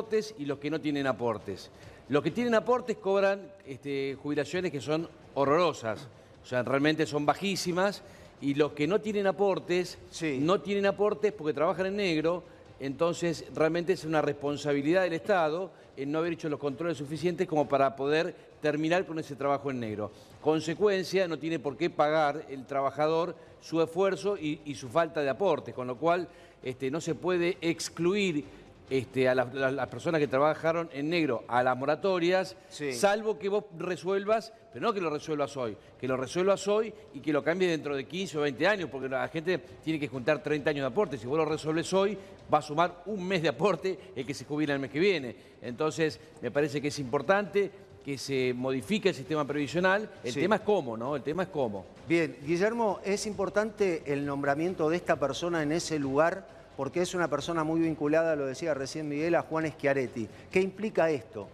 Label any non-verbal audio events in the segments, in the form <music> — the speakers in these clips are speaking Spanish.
aportes y los que no tienen aportes. Los que tienen aportes cobran este, jubilaciones que son horrorosas, o sea, realmente son bajísimas, y los que no tienen aportes, Sí. no tienen aportes porque trabajan en negro, entonces realmente es una responsabilidad del Estado en no haber hecho los controles suficientes como para poder terminar con ese trabajo en negro. Consecuencia, no tiene por qué pagar el trabajador su esfuerzo y, y su falta de aportes, con lo cual este, no se puede excluir este, a las, las- las personas que trabajaron en negro a las moratorias, Sí. salvo que vos resuelvas, pero no que lo resuelvas hoy, que lo resuelvas hoy y que lo cambies dentro de 15 o 20 años, porque la gente tiene que juntar 30 años de aporte. Si vos lo resolves hoy, va a sumar un mes de aporte el que se jubila el mes que viene. Entonces, me parece que es importante que se modifique el sistema previsional. El Sí. tema es cómo, ¿no? El tema es cómo. Bien, Guillermo, es importante el nombramiento de esta persona en ese lugar porque es una persona muy vinculada, lo decía recién Miguel, a Juan Schiaretti. ¿Qué implica esto?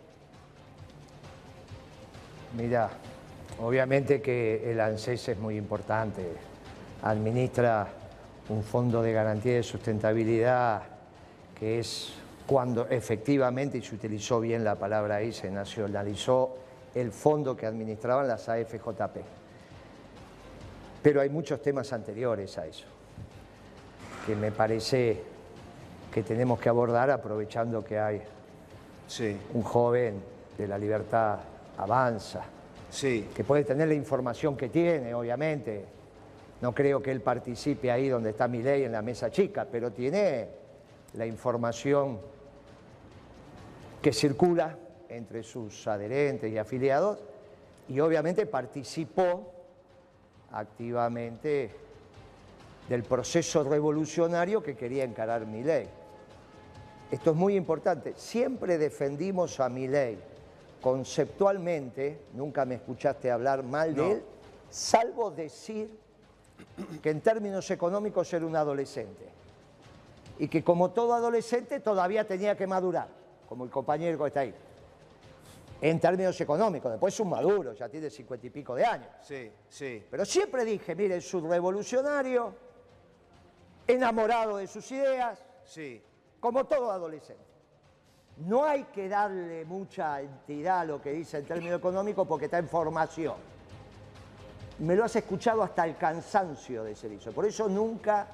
Mira, obviamente que el ANSES es muy importante. Administra un fondo de garantía de sustentabilidad que es cuando efectivamente, y se utilizó bien la palabra ahí, se nacionalizó el fondo que administraban las AFJP. Pero hay muchos temas anteriores a eso, que me parece que tenemos que abordar aprovechando que hay Sí, un joven de la libertad avanza, sí, que puede tener la información que tiene, obviamente. No creo que él participe ahí donde está mi ley en la mesa chica, pero tiene la información que circula entre sus adherentes y afiliados y obviamente participó activamente del proceso revolucionario que quería encarar mi ley. Esto es muy importante. Siempre defendimos a mi ley conceptualmente, nunca me escuchaste hablar mal No. de él, salvo decir que en términos económicos era un adolescente y que como todo adolescente todavía tenía que madurar, como el compañero que está ahí. En términos económicos, después es un maduro, ya tiene cincuenta y pico de años. sí, sí. Pero siempre dije, mire, es un revolucionario, enamorado de sus ideas, Sí, como todo adolescente. No hay que darle mucha entidad a lo que dice en términos económicos porque está en formación. Me lo has escuchado hasta el cansancio de ser eso. Por eso nunca,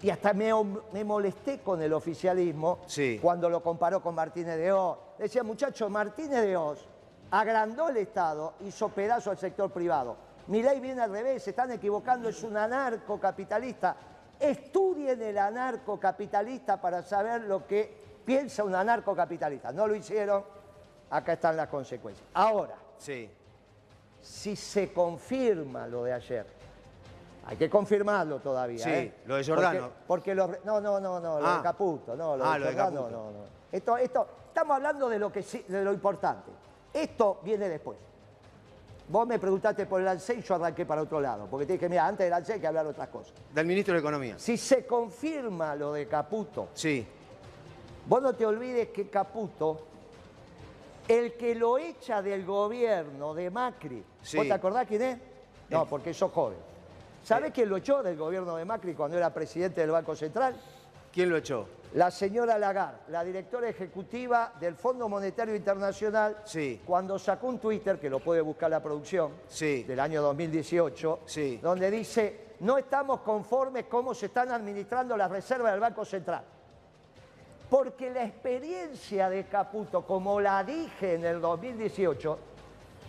y hasta me, me molesté con el oficialismo Sí. cuando lo comparó con Martínez de Oz. Decía, muchacho, Martínez de Oz agrandó el Estado, hizo pedazo al sector privado. Mi ley viene al revés, se están equivocando, es un anarcocapitalista. Estudien el anarcocapitalista para saber lo que piensa un anarcocapitalista. No lo hicieron, acá están las consecuencias. Ahora, sí, si se confirma lo de ayer, hay que confirmarlo todavía. Sí, ¿eh? lo de Giordano. Porque, porque los no, no, no, no, lo Ah. de Caputo, no, lo Ah, de lo de Caputo. no, no. Esto, esto, estamos hablando de lo que de lo importante. Esto viene después. Vos me preguntaste por el ANSES y yo arranqué para otro lado, porque te dije, mira, antes del ANSES hay que hablar otras cosas. del ministro de Economía. Si se confirma lo de Caputo, Sí, Vos no te olvides que Caputo, el que lo echa del gobierno de Macri, Sí. ¿vos te acordás quién es? No, porque sos joven. ¿Sabés quién lo echó del gobierno de Macri cuando era presidente del Banco Central? ¿Quién lo echó? La señora Lagarde, la directora ejecutiva del Fondo Monetario Internacional, Sí. cuando sacó un Twitter, que lo puede buscar la producción, Sí. del año 2018, Sí. donde dice, no estamos conformes cómo se están administrando las reservas del Banco Central. Porque la experiencia de Caputo, como la dije en el 2018,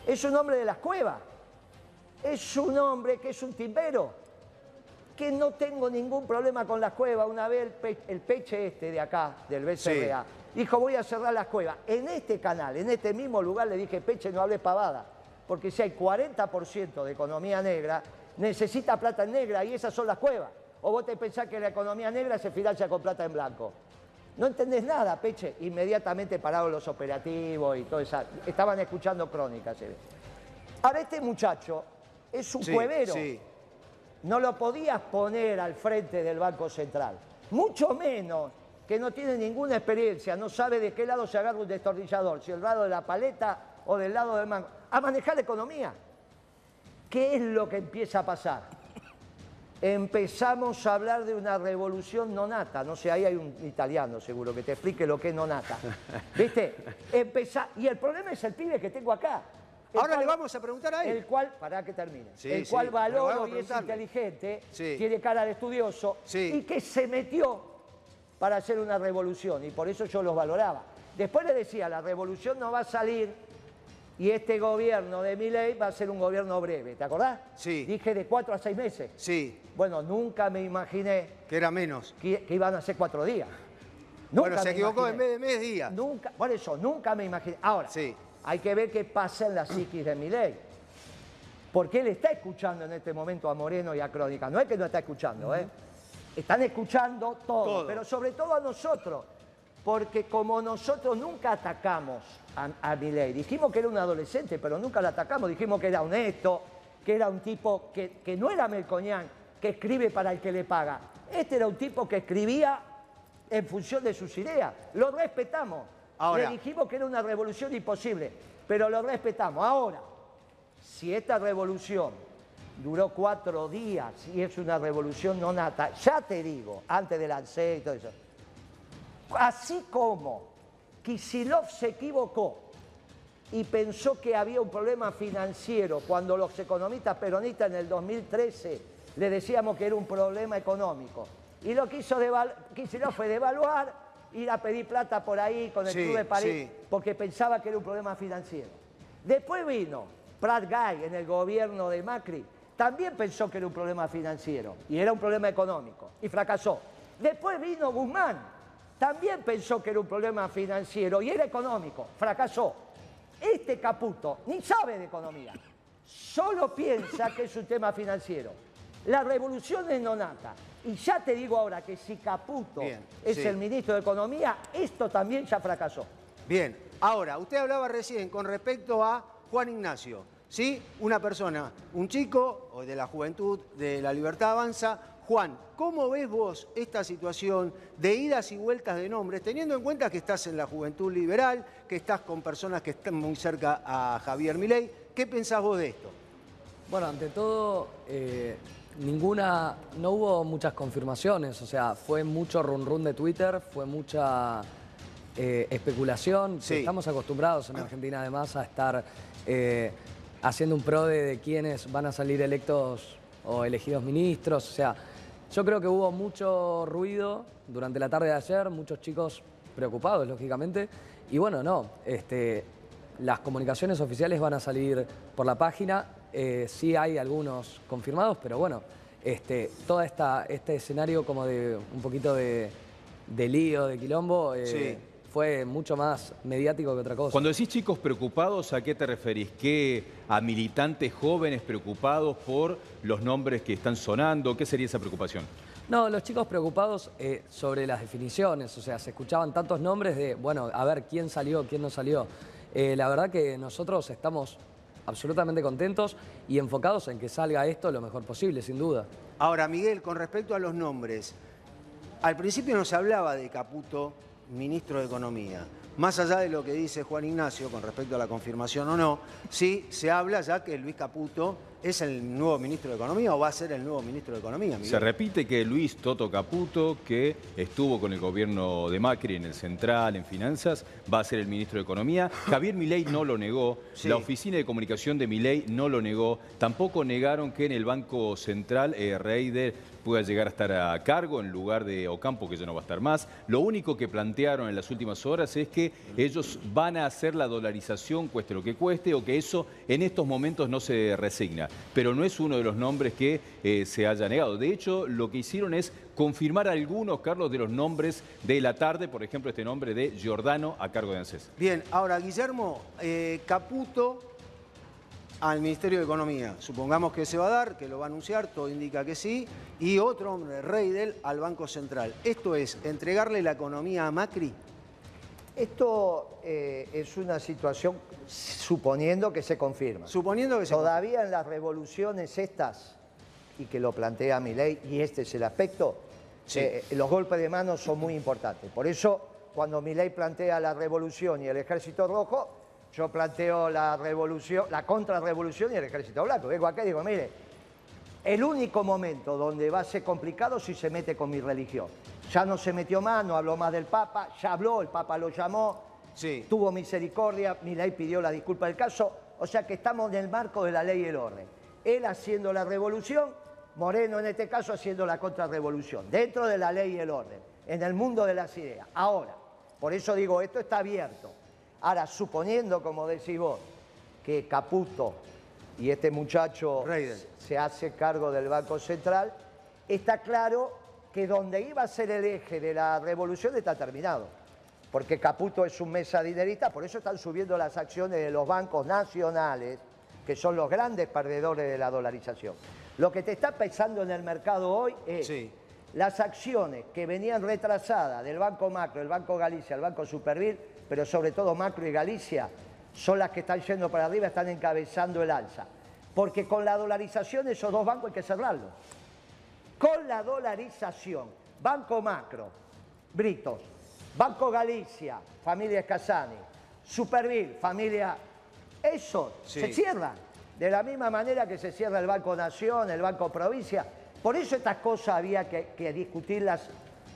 es un hombre de las cuevas. Es un hombre que es un timbero que no tengo ningún problema con las cuevas. Una vez el, pe- el peche este de acá, del BCRA, dijo voy a cerrar las cuevas. En este canal, en este mismo lugar le dije, peche, no hables pavada, porque si hay 40% de economía negra, necesita plata en negra y esas son las cuevas. O vos te pensás que la economía negra se financia con plata en blanco. No entendés nada, Peche. Inmediatamente pararon los operativos y todo eso. Estaban escuchando crónicas. ve. Ahora, este muchacho es un Sí, cuevero sí. No lo podías poner al frente del Banco Central. Mucho menos que no tiene ninguna experiencia, no sabe de qué lado se agarra un destornillador, si el lado de la paleta o del lado del mango. A manejar la economía. ¿Qué es lo que empieza a pasar? empezamos a hablar de una revolución nonata. No sé, ahí hay un italiano seguro que te explique lo que es nonata. ¿Viste? Empezá, y el problema es el pibe que tengo acá. Ahora cual- le vamos a preguntar a él. El cual, para que termine, Sí, el cual valoro y es inteligente, Sí. tiene cara de estudioso y que se metió para hacer una revolución y por eso yo los valoraba. Después le decía, la revolución no va a salir y este gobierno de Milei va a ser un gobierno breve, ¿te acordás? Sí. Dije de cuatro a seis meses. Sí, Bueno, nunca me imaginé que era menos. que, que iban a ser cuatro días. Nunca bueno, se equivocó en vez de mes días. Nunca, por eso, nunca me imaginé. Ahora, Sí. Hay que ver qué pasa en la psiquis de Milei. Porque él está escuchando en este momento a Moreno y a Crónica. No es que no está escuchando, ¿eh? Están escuchando todo, Todo. pero sobre todo a nosotros. Porque como nosotros nunca atacamos a, a Milei, dijimos que era un adolescente, pero nunca lo atacamos, dijimos que era honesto, que era un tipo que, que no era Melcoñán, que escribe para el que le paga. Este era un tipo que escribía en función de sus ideas. Lo respetamos. Ahora- Le dijimos que era una revolución imposible, pero lo respetamos. Ahora, si esta revolución duró cuatro días y es una revolución no nata, ya te digo, antes del ANSE y todo eso, así como Kisilov se equivocó y pensó que había un problema financiero cuando los economistas peronistas en el 2013 le decíamos que era un problema económico. Y lo que hizo Kicillof fue devaluar, ir a pedir plata por ahí con el Sí, Club de París, sí. porque pensaba que era un problema financiero. Después vino Prat Guy en el gobierno de Macri, también pensó que era un problema financiero y era un problema económico y fracasó. Después vino Guzmán, también pensó que era un problema financiero y era económico, fracasó. Este Caputo ni sabe de economía, solo piensa que es un tema financiero. La revolución es nonata. Y ya te digo ahora que si Caputo Bien, es sí. el ministro de Economía, esto también ya fracasó. Bien, ahora, usted hablaba recién con respecto a Juan Ignacio, ¿sí? Una persona, un chico o de la juventud, de la libertad avanza. Juan, ¿cómo ves vos esta situación de idas y vueltas de nombres, teniendo en cuenta que estás en la juventud liberal, que estás con personas que están muy cerca a Javier Milei? ¿Qué pensás vos de esto? Bueno, ante todo, eh, ninguna, no hubo muchas confirmaciones, o sea, fue mucho run run de Twitter, fue mucha eh, especulación. Sí. Estamos acostumbrados en Argentina además a estar eh, haciendo un pro de, de quiénes van a salir electos o elegidos ministros, o sea, yo creo que hubo mucho ruido durante la tarde de ayer, muchos chicos preocupados, lógicamente, y bueno, no, este, las comunicaciones oficiales van a salir por la página. Eh, sí hay algunos confirmados, pero bueno, este, todo esta, este escenario como de un poquito de, de lío, de quilombo, eh, Sí. fue mucho más mediático que otra cosa. Cuando decís chicos preocupados, ¿a qué te referís? ¿Qué a militantes jóvenes preocupados por los nombres que están sonando? ¿Qué sería esa preocupación? No, los chicos preocupados eh, sobre las definiciones, o sea, se escuchaban tantos nombres de, bueno, a ver quién salió, quién no salió. Eh, la verdad que nosotros estamos absolutamente contentos y enfocados en que salga esto lo mejor posible, sin duda. Ahora, Miguel, con respecto a los nombres, al principio nos hablaba de Caputo, ministro de Economía. Más allá de lo que dice Juan Ignacio con respecto a la confirmación o no, sí se habla ya que Luis Caputo es el nuevo ministro de Economía o va a ser el nuevo ministro de Economía. Miguel. Se repite que Luis Toto Caputo, que estuvo con el gobierno de Macri en el Central, en Finanzas, va a ser el ministro de Economía. Javier Milei no lo negó, Sí. la oficina de comunicación de Milei no lo negó, tampoco negaron que en el Banco Central eh, Reider pueda llegar a estar a cargo en lugar de Ocampo, que ya no va a estar más. Lo único que plantearon en las últimas horas es que ellos van a hacer la dolarización, cueste lo que cueste, o que eso en estos momentos no se resigna. Pero no es uno de los nombres que eh, se haya negado. De hecho, lo que hicieron es confirmar algunos, Carlos, de los nombres de la tarde, por ejemplo, este nombre de Giordano a cargo de ANSES. Bien, ahora, Guillermo, eh, Caputo al Ministerio de Economía. Supongamos que se va a dar, que lo va a anunciar, todo indica que sí. Y otro hombre, Reidel, al Banco Central. Esto es entregarle la economía a Macri. Esto eh, es una situación suponiendo que se confirma. Suponiendo que se Todavía en las revoluciones estas, y que lo plantea mi ley, y este es el aspecto, Sí. eh, los golpes de mano son muy importantes. Por eso, cuando mi ley plantea la revolución y el ejército rojo, yo planteo la revolución, la contrarrevolución y el ejército blanco. Vengo acá y digo, mire, El único momento donde va a ser complicado si se mete con mi religión. Ya no se metió más, no habló más del Papa, ya habló, el Papa lo llamó, Sí. tuvo misericordia, Milei pidió la disculpa del caso, o sea que estamos en el marco de la ley y el orden. Él haciendo la revolución, Moreno en este caso haciendo la contrarrevolución, dentro de la ley y el orden, en el mundo de las ideas. Ahora, por eso digo, esto está abierto. Ahora, suponiendo, como decís vos, que Caputo y este muchacho se hace cargo del Banco Central, está claro que donde iba a ser el eje de la revolución está terminado. Porque Caputo es un mesa dinerista, por eso están subiendo las acciones de los bancos nacionales, que son los grandes perdedores de la dolarización. Lo que te está pesando en el mercado hoy es Sí. las acciones que venían retrasadas del Banco Macro, el Banco Galicia, el Banco Supervil, pero sobre todo Macro y Galicia, son las que están yendo para arriba, están encabezando el alza. Porque con la dolarización esos dos bancos hay que cerrarlos. Con la dolarización, Banco Macro, Britos, Banco Galicia, familia Casani, Supervil, familia... Eso Sí. se cierran. De la misma manera que se cierra el Banco Nación, el Banco Provincia. Por eso estas cosas había que, que discutirlas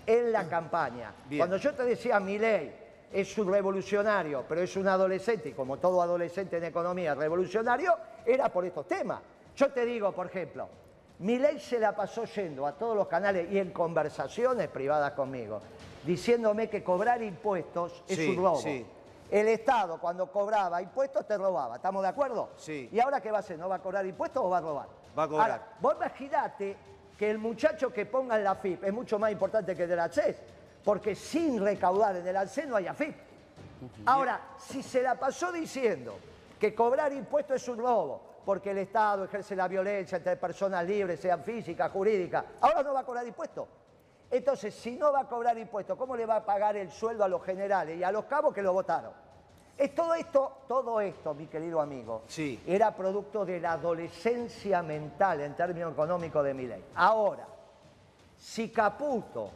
en la campaña. Bien. Cuando yo te decía, Milei es un revolucionario, pero es un adolescente, y como todo adolescente en economía es revolucionario, era por estos temas. Yo te digo, por ejemplo, Milei se la pasó yendo a todos los canales y en conversaciones privadas conmigo, diciéndome que cobrar impuestos es Sí, un robo. sí. El Estado cuando cobraba impuestos te robaba, ¿estamos de acuerdo? Sí. ¿Y ahora qué va a hacer? ¿No va a cobrar impuestos o va a robar? Va a cobrar. Ahora, vos imaginate que el muchacho que ponga en la FIP es mucho más importante que el del ANSES, porque sin recaudar en el ANSES no hay AFIP. Ahora, si se la pasó diciendo que cobrar impuestos es un robo, porque el Estado ejerce la violencia entre personas libres, sean físicas, jurídicas, ahora no va a cobrar impuestos. Entonces, si no va a cobrar impuestos, ¿cómo le va a pagar el sueldo a los generales y a los cabos que lo votaron? Es todo esto, todo esto, mi querido amigo, Sí. era producto de la adolescencia mental en términos económicos de mi ley. Ahora, si Caputo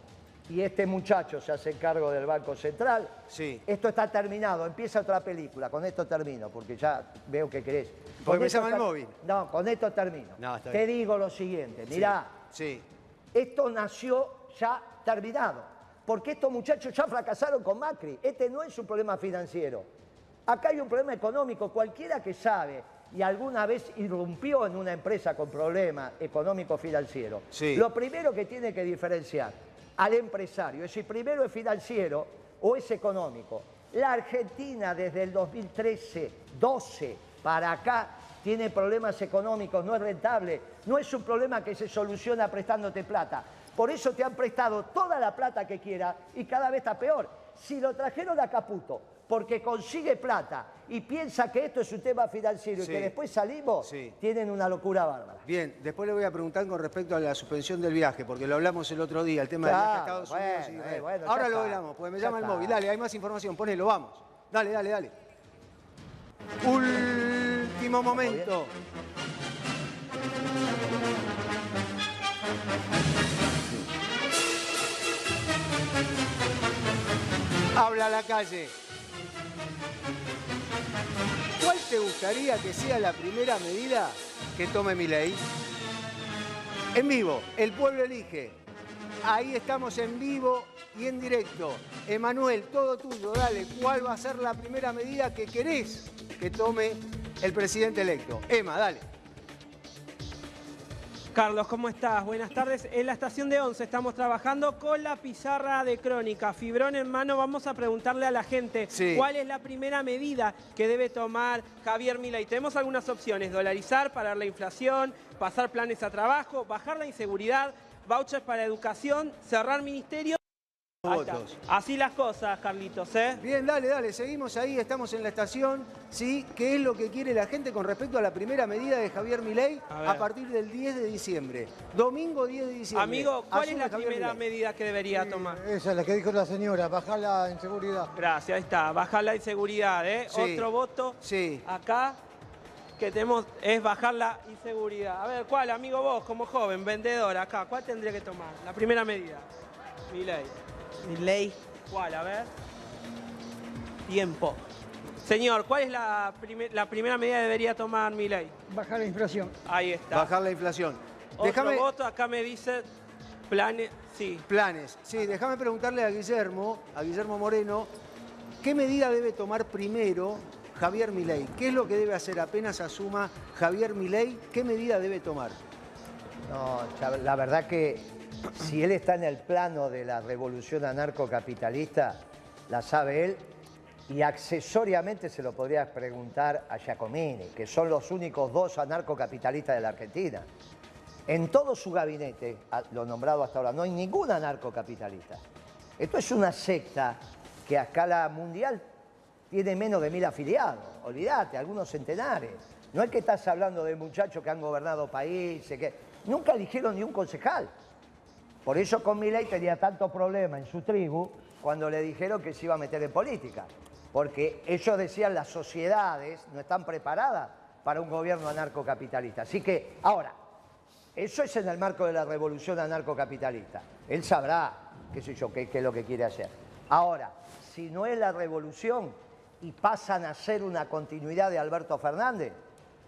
y este muchacho se hacen cargo del Banco Central, Sí. esto está terminado, empieza otra película, con esto termino, porque ya veo que querés. Porque me llama el móvil. No, con esto termino. No, está Te bien. digo lo siguiente, mirá, Sí. esto nació ya terminado, porque estos muchachos ya fracasaron con Macri. Este no es un problema financiero. Acá hay un problema económico. Cualquiera que sabe y alguna vez irrumpió en una empresa con problemas económicos financieros, Sí. lo primero que tiene que diferenciar al empresario es si primero es financiero o es económico. La Argentina desde el 2013, 12 para acá tiene problemas económicos, no es rentable, no es un problema que se soluciona prestándote plata. Por eso te han prestado toda la plata que quieras y cada vez está peor. Si lo trajeron a Caputo porque consigue plata y piensa que esto es un tema financiero Sí. y que después salimos, Sí. tienen una locura bárbara. Bien, después le voy a preguntar con respecto a la suspensión del viaje, porque lo hablamos el otro día, el tema del viaje a Claro, Estados Unidos. y eh, bueno, Ahora lo hablamos, porque me llama el móvil. Dale, hay más información, ponelo, vamos. Dale, dale, dale. Último momento. Habla la calle. ¿Cuál te gustaría que sea la primera medida que tome mi ley? En vivo, el pueblo elige. Ahí estamos en vivo y en directo. Emanuel, todo tuyo, dale. ¿Cuál va a ser la primera medida que querés que tome el presidente electo? Emma, dale. Carlos, ¿cómo estás? Buenas tardes. En la estación de 11 estamos trabajando con la pizarra de crónica. Fibrón en mano, vamos a preguntarle a la gente Sí. cuál es la primera medida que debe tomar Javier Milei. Tenemos algunas opciones, dolarizar, parar la inflación, pasar planes a trabajo, bajar la inseguridad, vouchers para educación, cerrar ministerios. Votos. Así las cosas, Carlitos, ¿eh? Bien, dale, dale, seguimos ahí, estamos en la estación. ¿Sí? ¿Qué es lo que quiere la gente con respecto a la primera medida de Javier Milei A partir del 10 de diciembre? Domingo 10 de diciembre. Amigo, ¿cuál es la Javier primera Milei. medida que debería tomar? Esa es la que dijo la señora, bajar la inseguridad. Gracias, ahí está, bajar la inseguridad, ¿eh? Sí. Otro voto. Sí. Acá que tenemos es bajar la inseguridad. A ver, ¿cuál, amigo vos, como joven, vendedor, acá, cuál tendría que tomar? La primera medida. Mi ley. Mi ley. ¿Cuál? A ver. Tiempo. Señor, ¿cuál es la, primer- la primera medida que debería tomar mi ley? Bajar la inflación. Ahí está. Bajar la inflación. Otro Déjame- voto, acá me dice planes, sí. Planes. Sí, déjame preguntarle a Guillermo, a Guillermo Moreno, ¿qué medida debe tomar primero Javier Milei? ¿Qué es lo que debe hacer apenas asuma Javier Milei? ¿Qué medida debe tomar? No, la verdad que si él está en el plano de la revolución anarcocapitalista, la sabe él y accesoriamente se lo podrías preguntar a Giacomini, que son los únicos dos anarcocapitalistas de la Argentina. En todo su gabinete, lo nombrado hasta ahora, no hay ningún anarcocapitalista. Esto es una secta que a escala mundial tiene menos de mil afiliados. Olvídate, algunos centenares. No es que estás hablando de muchachos que han gobernado países, que nunca eligieron ni un concejal. Por eso con Milei tenía tanto problema en su tribu cuando le dijeron que se iba a meter en política. Porque ellos decían las sociedades no están preparadas para un gobierno anarcocapitalista. Así que, ahora, eso es en el marco de la revolución anarcocapitalista. Él sabrá, qué sé yo, qué, qué es lo que quiere hacer. Ahora, si no es la revolución y pasan a ser una continuidad de Alberto Fernández,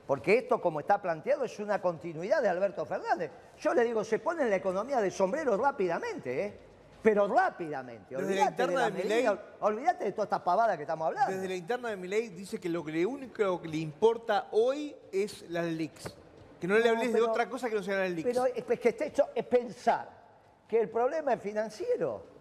porque esto, como está planteado, es una continuidad de Alberto Fernández. Yo le digo, se pone en la economía de sombrero rápidamente, ¿eh? Pero rápidamente. Desde la Olvídate de, interna de Milei- olvídate de toda esta pavada que estamos hablando. Desde la interna de Milei dice que lo que le único que le importa hoy es las leaks. Que no, le hables de otra cosa que no sean las leaks. Pero es que está hecho es pensar que el problema es financiero.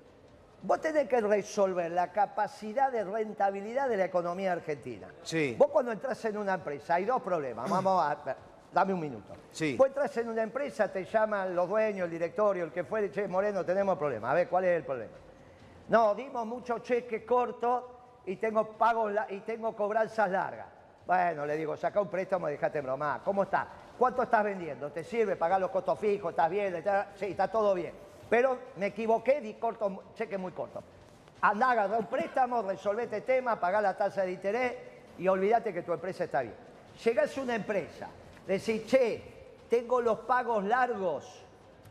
Vos tenés que resolver la capacidad de rentabilidad de la economía argentina. Sí. Vos cuando entras en una empresa, hay dos problemas. Vamos a... Dame un minuto. Sí. Vos entras en una empresa, te llaman los dueños, el directorio, el que fuere, che, Moreno, tenemos problema. A ver, ¿cuál es el problema? No, dimos muchos cheques cortos y tengo pagos y tengo cobranzas largas. Bueno, le digo, saca un préstamo y dejate bromar. ¿Cómo está? ¿Cuánto estás vendiendo? ¿Te sirve pagar los costos fijos? ¿Estás bien? ¿Está- Sí, está todo bien. Pero me equivoqué, di corto, cheque muy corto. Andá, agarrá un préstamo, resolvé este tema, pagá la tasa de interés y olvídate que tu empresa está bien. Llegás a una empresa, decís, che, tengo los pagos largos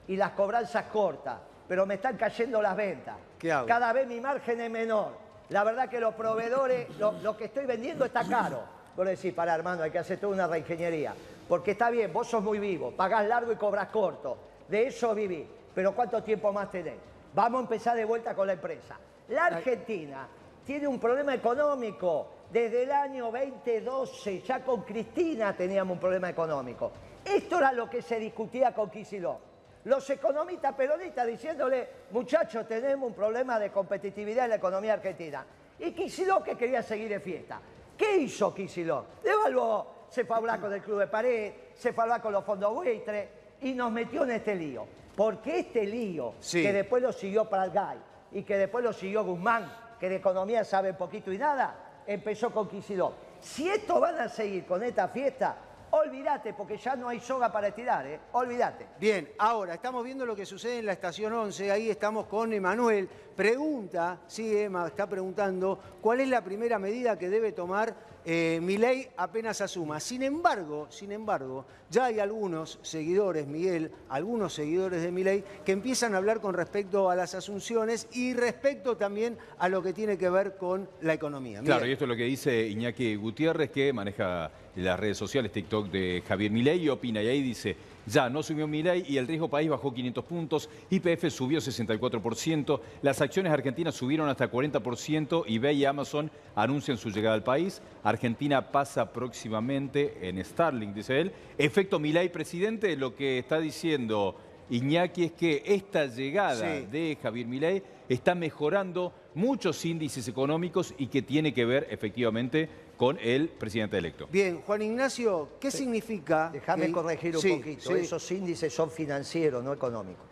y las cobranzas cortas, pero me están cayendo las ventas. ¿Qué hago? Cada vez mi margen es menor. La verdad que los proveedores, lo, lo que estoy vendiendo está caro. Vos decís, para hermano, hay que hacer toda una reingeniería. Porque está bien, vos sos muy vivo, pagás largo y cobras corto. De eso viví. Pero ¿cuánto tiempo más tenés? Vamos a empezar de vuelta con la empresa. La Argentina tiene un problema económico. Desde el año 2012, ya con Cristina teníamos un problema económico. Esto era lo que se discutía con Kicillof. Los economistas peronistas diciéndole, muchachos, tenemos un problema de competitividad en la economía argentina. Y Kicillof que quería seguir de fiesta. ¿Qué hizo Kicillof? Devaluó, se fue a hablar con el Club de Pared, se fue a hablar con los fondos buitre y nos metió en este lío. Porque este lío, Sí. que después lo siguió Pratgay y que después lo siguió Guzmán, que de economía sabe poquito y nada, empezó con Kicillof. Si esto van a seguir con esta fiesta, olvídate, porque ya no hay soga para estirar, ¿eh? Olvídate. Bien, ahora estamos viendo lo que sucede en la estación 11, ahí estamos con Emanuel. Pregunta, sí, Emma está preguntando, ¿cuál es la primera medida que debe tomar eh, Milei apenas asuma? Sin embargo, sin embargo, ya hay algunos seguidores, Miguel, algunos seguidores de Milei que empiezan a hablar con respecto a las asunciones y respecto también a lo que tiene que ver con la economía. Claro, y esto es lo que dice Iñaki Gutiérrez, que maneja las redes sociales TikTok de Javier Milei y opina. Y ahí dice, ya no subió Milei y el riesgo país bajó 500 puntos, IPF subió 64%, las acciones argentinas subieron hasta 40% y eBay y Amazon anuncian su llegada al país. Argentina pasa próximamente en Starlink, dice él. Efecto Milei presidente, lo que está diciendo Iñaki es que esta llegada Sí. de Javier Milei está mejorando muchos índices económicos y que tiene que ver efectivamente con el presidente electo. Bien, Juan Ignacio, ¿qué significa? Déjame que- corregir un Sí, poquito. sí. Esos índices son financieros, no económicos.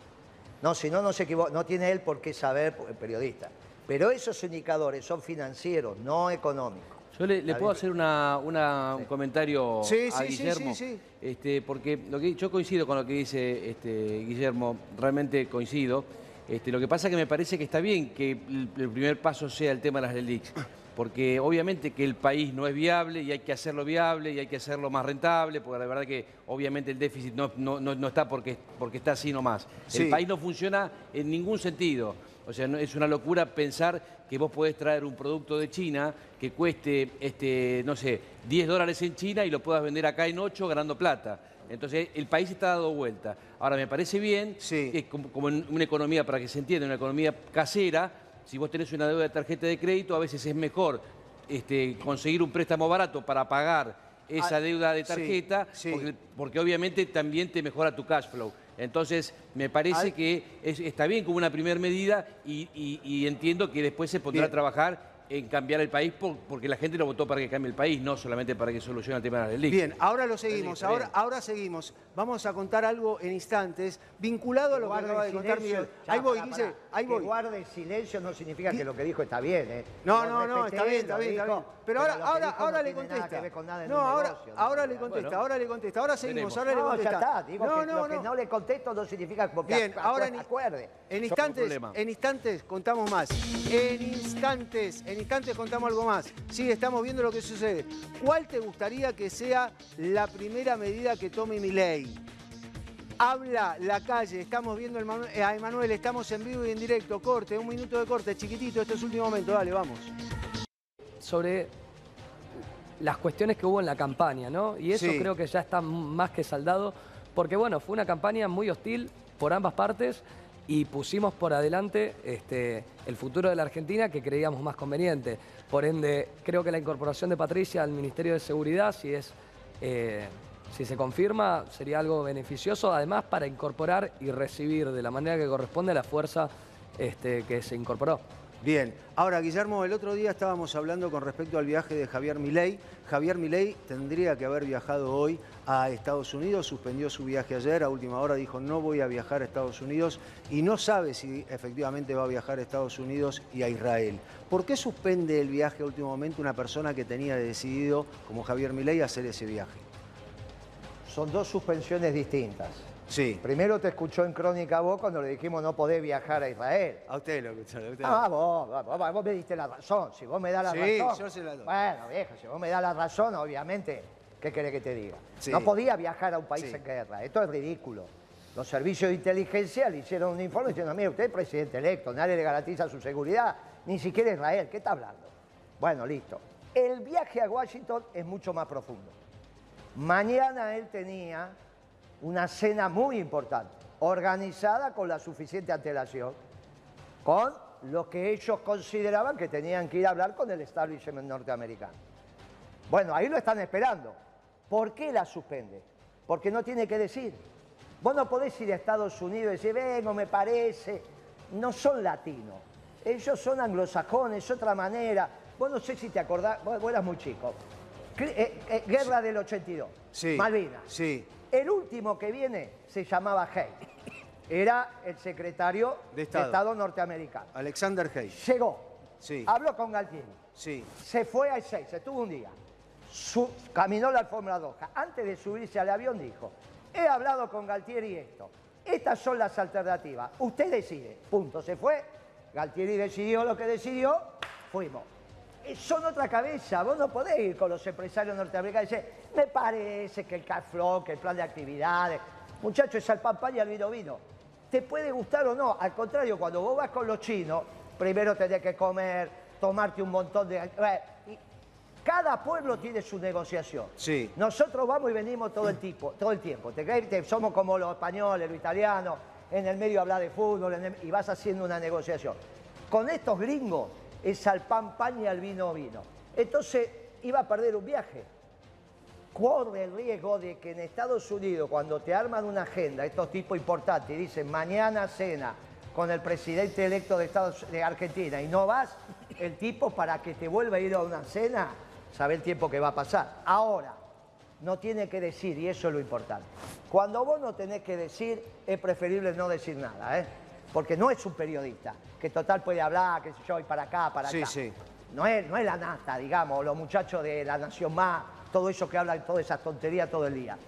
No, si no, no se equivoca. No tiene él por qué saber, el periodista. Pero esos indicadores son financieros, no económicos. Yo le, puedo hacer una- una- un comentario Sí, a sí, sí, Guillermo. sí, sí. Este, porque lo que, yo coincido con lo que dice este, Guillermo, realmente coincido. Este, lo que pasa es que me parece que está bien que el, el primer paso sea el tema de las LELIX, porque obviamente que el país no es viable y hay que hacerlo viable y hay que hacerlo más rentable, porque la verdad que obviamente el déficit no, no- no- no está porque, porque está así nomás. Sí. El país no funciona en ningún sentido. O sea, no- es una locura pensar que vos podés traer un producto de China que cueste, este, no sé, 10 dólares en China y lo puedas vender acá en 8 ganando plata. Entonces, el país está dado vuelta. Ahora, me parece bien Sí. que como, como en una economía, para que se entienda, una economía casera, si vos tenés una deuda de tarjeta de crédito, a veces es mejor este, conseguir un préstamo barato para pagar esa Ah, deuda de tarjeta, sí. Porque, porque obviamente también te mejora tu cash flow. Entonces, me parece que es- está bien como una primera medida y, y- y entiendo que después se pondrá Bien. a trabajar en cambiar el país por- porque la gente lo votó para que cambie el país, no solamente para que solucione el tema de la ley. Bien, ahora lo seguimos, ahora, ahora seguimos. Vamos a contar algo en instantes, vinculado a lo que acaba de contar. Miguel. Ahí voy, Guille, pará. ahí Que voy. guarde silencio no significa que lo que dijo está bien, ¿eh? No, no, no, está bien, está bien, está bien. Pero ahora, ahora, ahora no le contesta. No, ahora, negocio, ¿no? ahora le contesta, Bueno. ahora le contesta. Ahora seguimos, ahora le No, ya contesta. está. Digo no, que no, lo que no. le contesto no significa porque Bien, acu- ahora acuerde. en instantes, en instantes contamos más. En instantes, en instantes contamos algo más. Sí, estamos viendo lo que sucede. ¿Cuál te gustaría que sea la primera medida que tome mi ley? Habla la calle, estamos viendo el eh, a Emanuel, estamos en vivo y en directo. Corte, un minuto de corte, chiquitito, este es último momento, dale, vamos. sobre las cuestiones que hubo en la campaña, ¿no? Y eso Sí. creo que ya está más que saldado, porque bueno, fue una campaña muy hostil por ambas partes y pusimos por adelante este, el futuro de la Argentina que creíamos más conveniente. Por ende, creo que la incorporación de Patricia al Ministerio de Seguridad, si es... eh, si se confirma, sería algo beneficioso, además para incorporar y recibir de la manera que corresponde a la fuerza este, que se incorporó. Bien, ahora Guillermo, el otro día estábamos hablando con respecto al viaje de Javier Milei. Javier Milei tendría que haber viajado hoy a Estados Unidos, suspendió su viaje ayer, a última hora dijo no voy a viajar a Estados Unidos y no sabe si efectivamente va a viajar a Estados Unidos y a Israel. ¿Por qué suspende el viaje a último momento una persona que tenía decidido, como Javier Milei, hacer ese viaje? Son dos suspensiones distintas. Sí, Primero te escuchó en Crónica vos cuando le dijimos no podés viajar a Israel. a usted lo a usted. Ah, vos, vos, me diste la razón. Si vos me das la Sí, razón. yo se la doy. Bueno, viejo, si vos me das la razón, obviamente, ¿qué querés que te diga? Sí. No podía viajar a un país Sí. en guerra. Esto es ridículo. Los servicios de inteligencia le hicieron un informe diciendo, mire, usted es presidente electo, nadie le garantiza su seguridad, ni siquiera Israel. ¿Qué está hablando? Bueno, listo. El viaje a Washington es mucho más profundo. Mañana él tenía una cena muy importante, organizada con la suficiente antelación, con lo que ellos consideraban que tenían que ir a hablar con el establishment norteamericano. Bueno, ahí lo están esperando. ¿Por qué la suspende? Porque no tiene que decir. Vos no podés ir a Estados Unidos y decir, vengo, me parece. No son latinos. Ellos son anglosajones, es otra manera. Vos no sé si te acordás, vos, vos eras muy chico. Eh, eh, guerra del 82. Sí. Malvinas. Sí. El último que viene se llamaba Hay. Era el secretario De Estado. norteamericano. Alexander Hayes. Llegó. Sí. Habló con Galtieri. Sí. Se fue al 6, estuvo un día. Su- caminó la alfombra roja. Antes de subirse al avión dijo, he hablado con Galtieri esto. Estas son las alternativas. Usted decide. Punto. Se fue. Galtieri decidió lo que decidió. Fuimos. Eh, Son otra cabeza. Vos no podés ir con los empresarios norteamericanos y decir, me parece que el cash flow, que el plan de actividades. Muchachos, es al pan pan y al vino vino. Te puede gustar o no. Al contrario, cuando vos vas con los chinos, primero tenés que comer, tomarte un montón de... cada pueblo tiene su negociación. Sí. Nosotros vamos y venimos todo el, tipo, todo el tiempo. ¿Te Somos como los españoles, los italianos, en el medio habla de fútbol el- y vas haciendo una negociación. Con estos gringos es al pan pan y al vino vino. Entonces iba a perder un viaje. Corre el riesgo de que en Estados Unidos, cuando te arman una agenda, estos tipos importantes, y dicen mañana cena con el presidente electo de, Estados, de Argentina y no vas, el tipo para que te vuelva a ir a una cena, sabe el tiempo que va a pasar. Ahora, no tiene que decir, y eso es lo importante. Cuando vos no tenés que decir, es preferible no decir nada, ¿eh? Porque no es un periodista, que total puede hablar, que sé yo, y para acá, para Sí, acá. sí. No es, no es la nata, digamos, los muchachos de la Nación Más, todo eso que hablan, todas esas tonterías todo el día.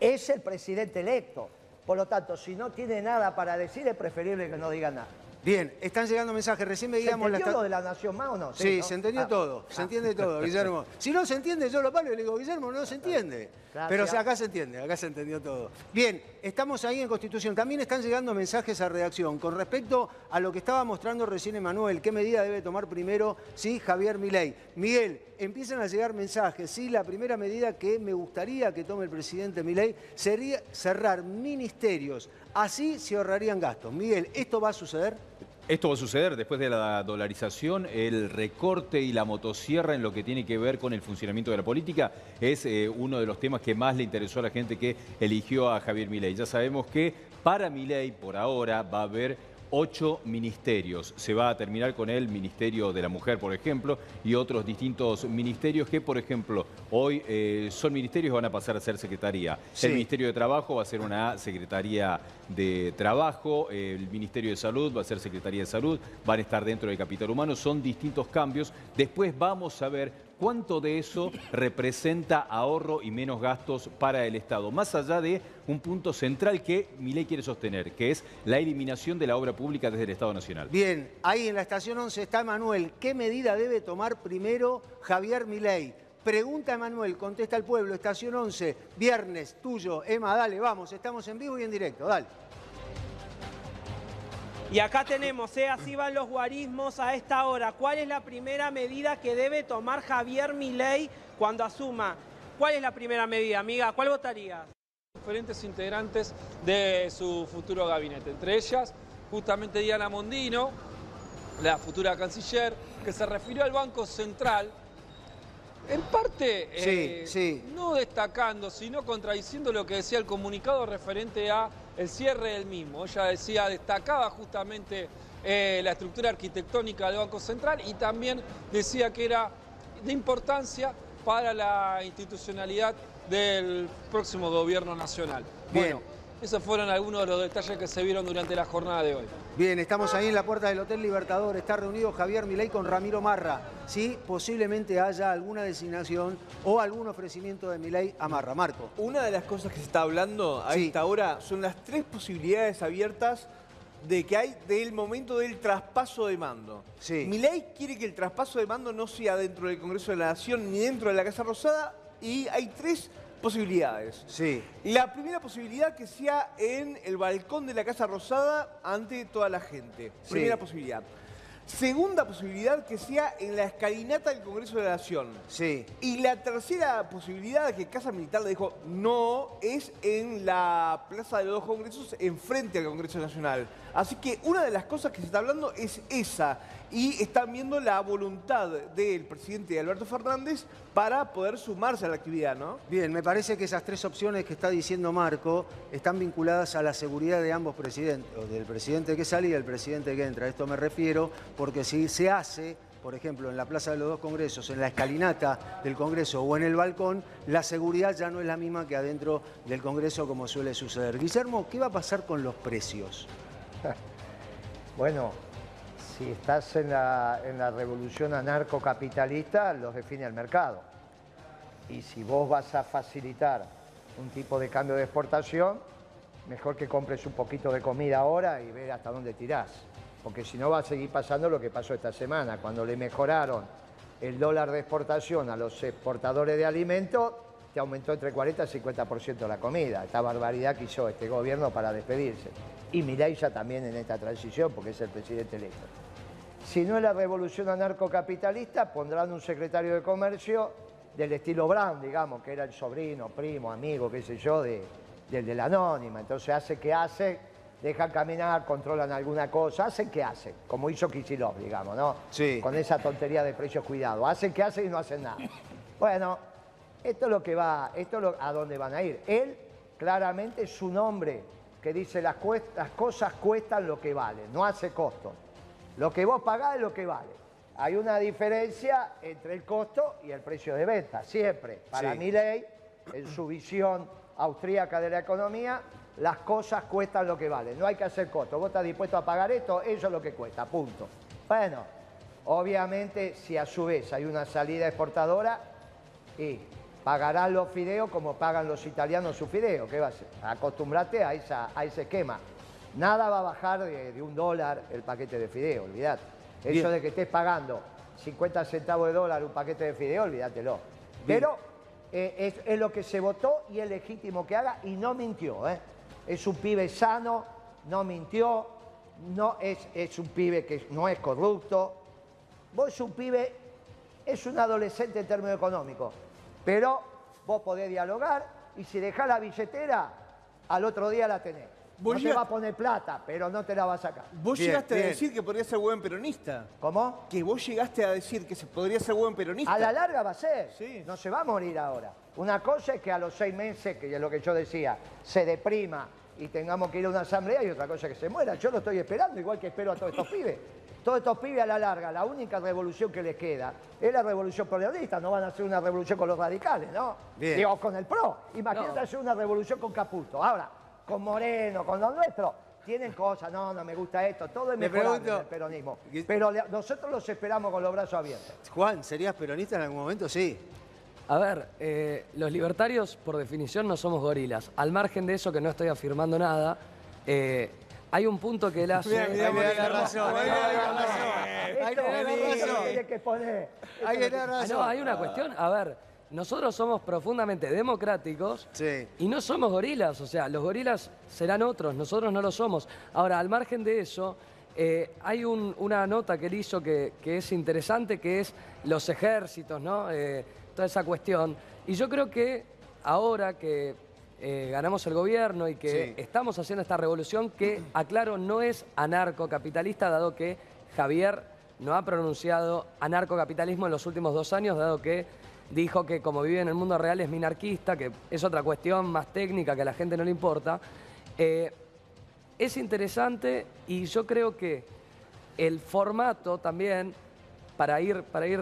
Es el presidente electo. Por lo tanto, si no tiene nada para decir, es preferible que no diga nada. Bien, están llegando mensajes. Recién ¿Se veíamos la entendió lo de la Nación Más o no? Sí, ¿no? se entendió Ah, todo, se ah. entiende todo, <laughs> Guillermo. Si no se entiende, yo lo paro y le digo, Guillermo, no se entiende. Gracias. Pero o sea, acá se entiende, acá se entendió todo. Bien, estamos ahí en Constitución. También están llegando mensajes a redacción con respecto a lo que estaba mostrando recién Emanuel. ¿Qué medida debe tomar primero sí, Javier Milei? Miguel, empiezan a llegar mensajes. Sí, la primera medida que me gustaría que tome el presidente Milei sería cerrar ministerios. Así se ahorrarían gastos. Miguel, ¿esto va a suceder? Esto va a suceder después de la dolarización, el recorte y la motosierra en lo que tiene que ver con el funcionamiento de la política es eh, uno de los temas que más le interesó a la gente que eligió a Javier Milei. Ya sabemos que para Milei por ahora va a haber ocho ministerios. Se va a terminar con el Ministerio de la Mujer, por ejemplo, y otros distintos ministerios que, por ejemplo, hoy eh, son ministerios van a pasar a ser secretaría. El Ministerio de Trabajo va a ser una Secretaría de Trabajo, el Ministerio de Salud va a ser Secretaría de Salud, van a estar dentro del capital humano, son distintos cambios. Después vamos a ver ¿Cuánto de eso representa ahorro y menos gastos para el Estado? Más allá de un punto central que Milei quiere sostener, que es la eliminación de la obra pública desde el Estado Nacional. Bien, ahí en la estación 11 está Manuel. ¿Qué medida debe tomar primero Javier Milei? Pregunta Manuel, contesta el pueblo, estación 11, viernes, tuyo. Emma, dale, vamos, estamos en vivo y en directo, dale. Y acá tenemos, ¿eh? así van los guarismos a esta hora. ¿Cuál es la primera medida que debe tomar Javier Milei cuando asuma? ¿Cuál es la primera medida, amiga? ¿Cuál votaría? Diferentes integrantes de su futuro gabinete, entre ellas justamente Diana Mondino, la futura canciller, que se refirió al Banco Central en parte, eh, no destacando, sino contradiciendo lo que decía el comunicado referente a el cierre del mismo. Ella decía, destacaba justamente eh, la estructura arquitectónica del Banco Central y también decía que era de importancia para la institucionalidad del próximo gobierno nacional. Bueno, esos fueron algunos de los detalles que se vieron durante la jornada de hoy. Bien, estamos ahí en la puerta del Hotel Libertador. Está reunido Javier Milei con Ramiro Marra. Sí, posiblemente haya alguna designación o algún ofrecimiento de Milei a Marra. Marco. Una de las cosas que se está hablando a esta hora son las tres posibilidades abiertas de que hay del momento del traspaso de mando. Sí. Milei quiere que el traspaso de mando no sea dentro del Congreso de la Nación ni dentro de la Casa Rosada y hay tres posibilidades. Sí. La primera posibilidad que sea en el balcón de la Casa Rosada ante toda la gente. Primera posibilidad. Segunda posibilidad que sea en la escalinata del Congreso de la Nación. Sí. Y la tercera posibilidad que Casa Militar le dijo no es en la Plaza de los Dos Congresos enfrente al Congreso Nacional. Así que una de las cosas que se está hablando es esa y están viendo la voluntad del presidente Alberto Fernández para poder sumarse a la actividad, ¿no? Bien, me parece que esas tres opciones que está diciendo Marco están vinculadas a la seguridad de ambos presidentes, o del presidente que sale y del presidente que entra. A esto me refiero porque si se hace, por ejemplo, en la Plaza de los Dos Congresos, en la escalinata del Congreso o en el balcón, la seguridad ya no es la misma que adentro del Congreso como suele suceder. Guillermo, ¿qué va a pasar con los precios? <laughs> bueno, si estás en la, revolución anarcocapitalista, los define el mercado. Y si vos vas a facilitar un tipo de cambio de exportación, mejor que compres un poquito de comida ahora y ver hasta dónde tirás. Porque si no va a seguir pasando lo que pasó esta semana, cuando le mejoraron el dólar de exportación a los exportadores de alimentos, te aumentó entre 40 y 50% la comida. Esta barbaridad que hizo este gobierno para despedirse. Y Milei ya también en esta transición, porque es el presidente electo. Si no es la revolución anarcocapitalista, pondrán un secretario de comercio del estilo Brown, digamos, que era el sobrino, primo, amigo, qué sé yo, de, del de la anónima. Entonces hace que hace, dejan caminar, controlan alguna cosa, hacen que hacen, como hizo Kisilov, digamos, ¿no? Sí. Con esa tontería de precios cuidado. Hacen que hacen y no hacen nada. Bueno, esto es lo que va, esto es a dónde van a ir. Él, claramente, su nombre, que dice las, las cosas cuestan lo que valen, no hace costo. Lo que vos pagás es lo que vale. Hay una diferencia entre el costo y el precio de venta, siempre. Para mi ley, en su visión austríaca de la economía, las cosas cuestan lo que valen. No hay que hacer costo. Vos estás dispuesto a pagar esto, eso es lo que cuesta, punto. Bueno, obviamente, si a su vez hay una salida exportadora, y pagarán los fideos como pagan los italianos sus fideos. ¿Qué va a hacer? Acostumbrate a, esa, a ese esquema. Nada va a bajar de, un dólar el paquete de fideo, olvidate. Eso de que estés pagando 50 centavos de dólar un paquete de fideo, olvídatelo. Pero eh, es, lo que se votó y es legítimo que haga y no mintió. ¿eh? Es un pibe sano, no mintió, no es, es un pibe que no es corrupto. Vos es un pibe, es un adolescente en términos económicos, pero vos podés dialogar y si dejás la billetera, al otro día la tenés. Vos no te llegas- va a poner plata, pero no te la va a sacar. Vos Bien, llegaste bien. a decir que podría ser buen peronista. ¿Cómo? Que vos llegaste a decir que se podría ser buen peronista. A la larga va a ser. Sí. No se va a morir ahora. Una cosa es que a los seis meses, que es lo que yo decía, se deprima y tengamos que ir a una asamblea y otra cosa es que se muera. Yo lo estoy esperando, igual que espero a todos estos pibes. Todos estos pibes a la larga, la única revolución que les queda es la revolución peronista. No van a hacer una revolución con los radicales, ¿no? Bien. Digo, con el PRO. Imagínate No. hacer una revolución con Caputo. Ahora, con Moreno, con los nuestros, tienen cosas. No, no me gusta esto. Todo es Me mejorable pregunto- en el peronismo. ¿Qué- Pero le- nosotros los esperamos con los brazos abiertos. Juan, ¿serías peronista en algún momento? Sí. A ver, eh, los libertarios por definición no somos gorilas. Al margen de eso que no estoy afirmando nada, eh, hay un punto que él hace... Ahí le da razón, ahí le da razón. Que poner. Ah, razón. no, hay una cuestión. A ver, nosotros somos profundamente democráticos Sí. y no somos gorilas. O sea, los gorilas serán otros, nosotros no lo somos. Ahora, al margen de eso, eh, hay un- una nota que él hizo que, que es interesante, que es los ejércitos, ¿no? Eh, toda esa cuestión. Y yo creo que ahora que eh, ganamos el gobierno y que Sí. estamos haciendo esta revolución, que, aclaro, no es anarcocapitalista, dado que Javier no ha pronunciado anarcocapitalismo en los últimos dos años, dado que dijo que como vive en el mundo real es minarquista, que es otra cuestión más técnica que a la gente no le importa. Eh, es interesante y yo creo que el formato también, para ir, para ir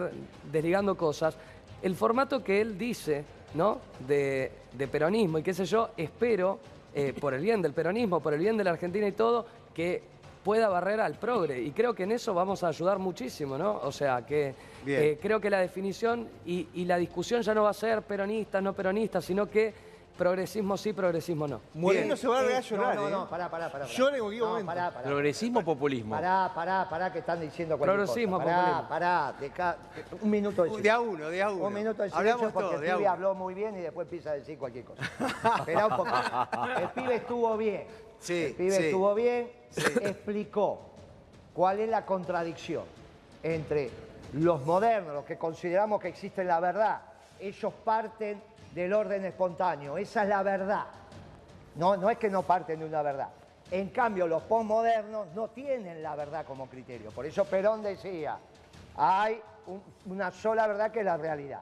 desligando cosas, el formato que él dice, ¿no? De, peronismo y qué sé yo, espero, eh, por el bien del peronismo, por el bien de la Argentina y todo, que pueda barrer al progre. Y creo que en eso vamos a ayudar muchísimo, ¿no? O sea, que eh, creo que la definición y, y la discusión ya no va a ser peronistas, no peronistas, sino que progresismo sí, progresismo no. Moreno Bien. se va a a Eh, llorar, No, no, ¿eh? no, pará, pará, No, momento. pará, pará. ¿Progresismo populismo? Pará, pará, pará, que están diciendo cualquier Progresismo, cosa. Pará, populismo. pará, un minuto de De silencio. a uno, de a uno. Un minuto de silencio Hablamos porque todos, de el a pibe uno. habló muy bien y después empieza a decir cualquier cosa. Esperá un poco. <laughs> El pibe estuvo bien. Sí, el pibe sí. estuvo bien, explicó cuál es la contradicción entre los modernos, los que consideramos que existe la verdad. Ellos parten del orden espontáneo, esa es la verdad. No, no es que no parten de una verdad. En cambio, los postmodernos no tienen la verdad como criterio. Por eso Perón decía, hay un- una sola verdad que es la realidad.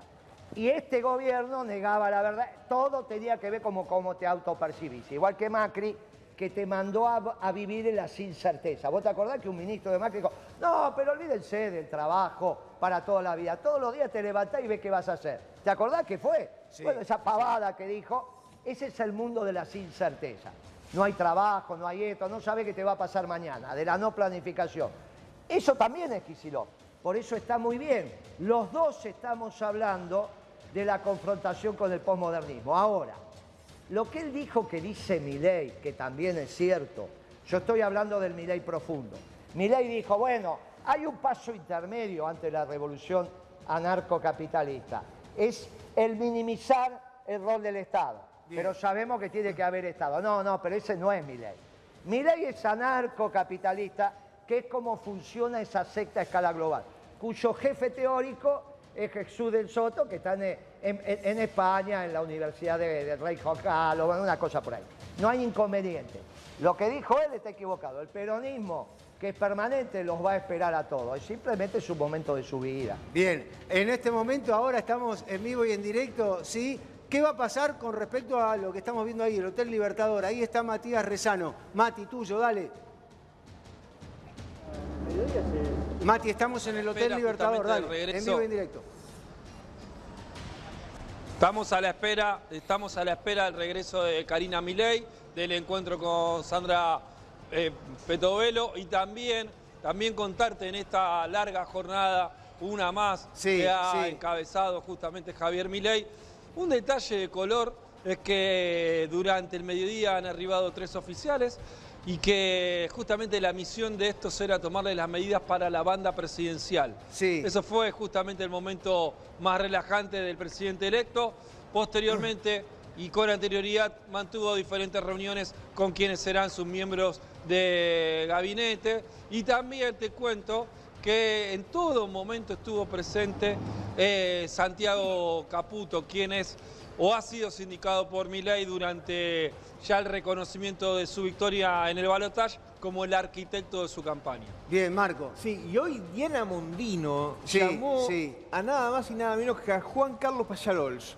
Y este gobierno negaba la verdad. Todo tenía que ver como cómo te autopercibís. Igual que Macri, que te mandó a, a vivir en la incerteza. ¿Vos te acordás que un ministro de Macri dijo, no, pero olvídense del trabajo para toda la vida. Todos los días te levantás y ves qué vas a hacer. ¿Te acordás que fue? Sí, bueno, esa pavada que dijo, ese es el mundo de la incerteza. No hay trabajo, no hay esto, no sabe qué te va a pasar mañana, de la no planificación. Eso también es Kicillof. Por eso está muy bien. Los dos estamos hablando de la confrontación con el posmodernismo. Ahora, lo que él dijo que dice Milei, que también es cierto, yo estoy hablando del Milei profundo. Milei dijo, bueno, hay un paso intermedio ante la revolución anarcocapitalista. Es el minimizar el rol del Estado. Pero sabemos que tiene que haber Estado. No, no, pero ese no es Milei. Milei es anarcocapitalista, que es como funciona esa secta a escala global, cuyo jefe teórico es Jesús del Soto, que está en, en- en España, en la Universidad de, de Rey Juan Carlos, bueno, una cosa por ahí. No hay inconveniente. Lo que dijo él está equivocado. El peronismo, que es permanente, los va a esperar a todos. Es simplemente su momento de su vida. Bien, en este momento ahora estamos en vivo y en directo, ¿sí? ¿Qué va a pasar con respecto a lo que estamos viendo ahí, el Hotel Libertador? Ahí está Matías Rezano. Mati, tuyo, dale. Mati, estamos en el Hotel Espera Libertador, dale. En vivo y en directo. Estamos a la espera, estamos a la espera del regreso de Karina Milei, del encuentro con Sandra eh, Petovelo y también, también contarte en esta larga jornada, una más Sí, que ha sí. encabezado justamente Javier Milei. Un detalle de color es que durante el mediodía han arribado tres oficiales y que justamente la misión de estos era tomarle las medidas para la banda presidencial. Sí. Eso fue justamente el momento más relajante del presidente electo. Posteriormente, y con anterioridad mantuvo diferentes reuniones con quienes serán sus miembros de gabinete. Y también te cuento que en todo momento estuvo presente eh, Santiago Caputo, quien es o ha sido sindicado por Milei durante ya el reconocimiento de su victoria en el balotaje como el arquitecto de su campaña. Bien, Marco. Sí, y hoy Diana Mondino Sí, llamó sí. a nada más y nada menos que a Juan Carlos Payarols.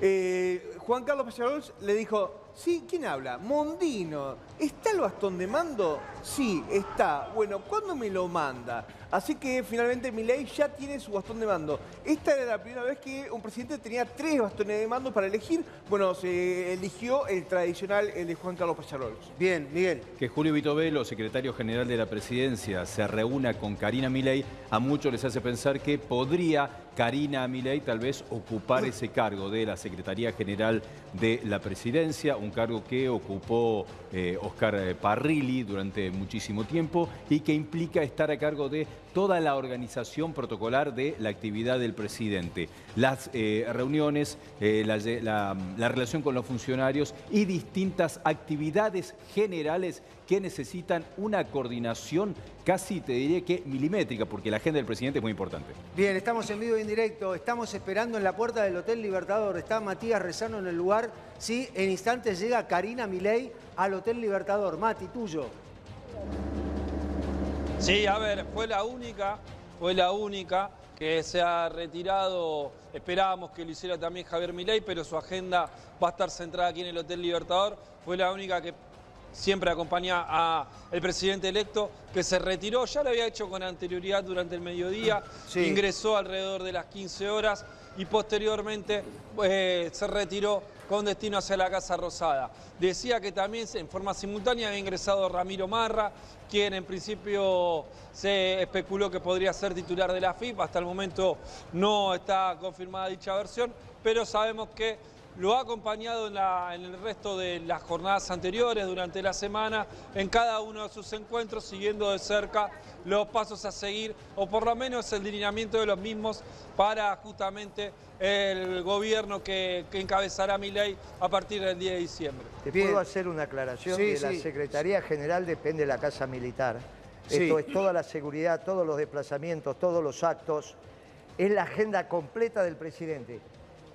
Eh, Juan Carlos Payarols le dijo, sí, ¿quién habla? Mondino, ¿está el bastón de mando? Sí, está. Bueno, ¿cuándo me lo manda? Así que finalmente Milei ya tiene su bastón de mando. Esta era la primera vez que un presidente tenía tres bastones de mando para elegir. Bueno, se eligió el tradicional, el de Juan Carlos Payarols. Bien, Miguel. Que Julio Vitovelo, secretario general de la presidencia, se reúna con Karina Milei, a muchos les hace pensar que podría Karina Milei tal vez ocupar ese cargo de la Secretaría General de la Presidencia, un cargo que ocupó eh, Oscar eh, Parrilli durante muchísimo tiempo y que implica estar a cargo de toda la organización protocolar de la actividad del presidente, las eh, reuniones, eh, la, la- la relación con los funcionarios y distintas actividades generales que necesitan una coordinación casi, te diría que milimétrica, porque la agenda del presidente es muy importante. Bien, estamos en vivo y en directo. Estamos esperando en la puerta del Hotel Libertador. Está Matías Rezano en el lugar. Sí, en instantes llega Karina Milei al Hotel Libertador. Mati, tuyo. Sí, a ver, fue la única, fue la única que se ha retirado. Esperábamos que lo hiciera también Javier Milei, pero su agenda va a estar centrada aquí en el Hotel Libertador. Fue la única que siempre acompaña al presidente electo, que se retiró, ya lo había hecho con anterioridad durante el mediodía, <clears throat> Sí. ingresó alrededor de las 15 horas y posteriormente eh, se retiró con destino hacia la Casa Rosada. Decía que también en forma simultánea había ingresado Ramiro Marra, quien en principio se especuló que podría ser titular de la FIP. Hasta el momento no está confirmada dicha versión, pero sabemos que lo ha acompañado en, la- en el resto de las jornadas anteriores durante la semana, en cada uno de sus encuentros, siguiendo de cerca los pasos a seguir, o por lo menos el lineamiento de los mismos para justamente el gobierno que, que encabezará Milei a partir del 10 de diciembre. ¿Te puedo hacer una aclaración? Sí, de la. Secretaría General depende de la Casa Militar. Sí. Esto es toda la seguridad, todos los desplazamientos, todos los actos. Es la agenda completa del presidente.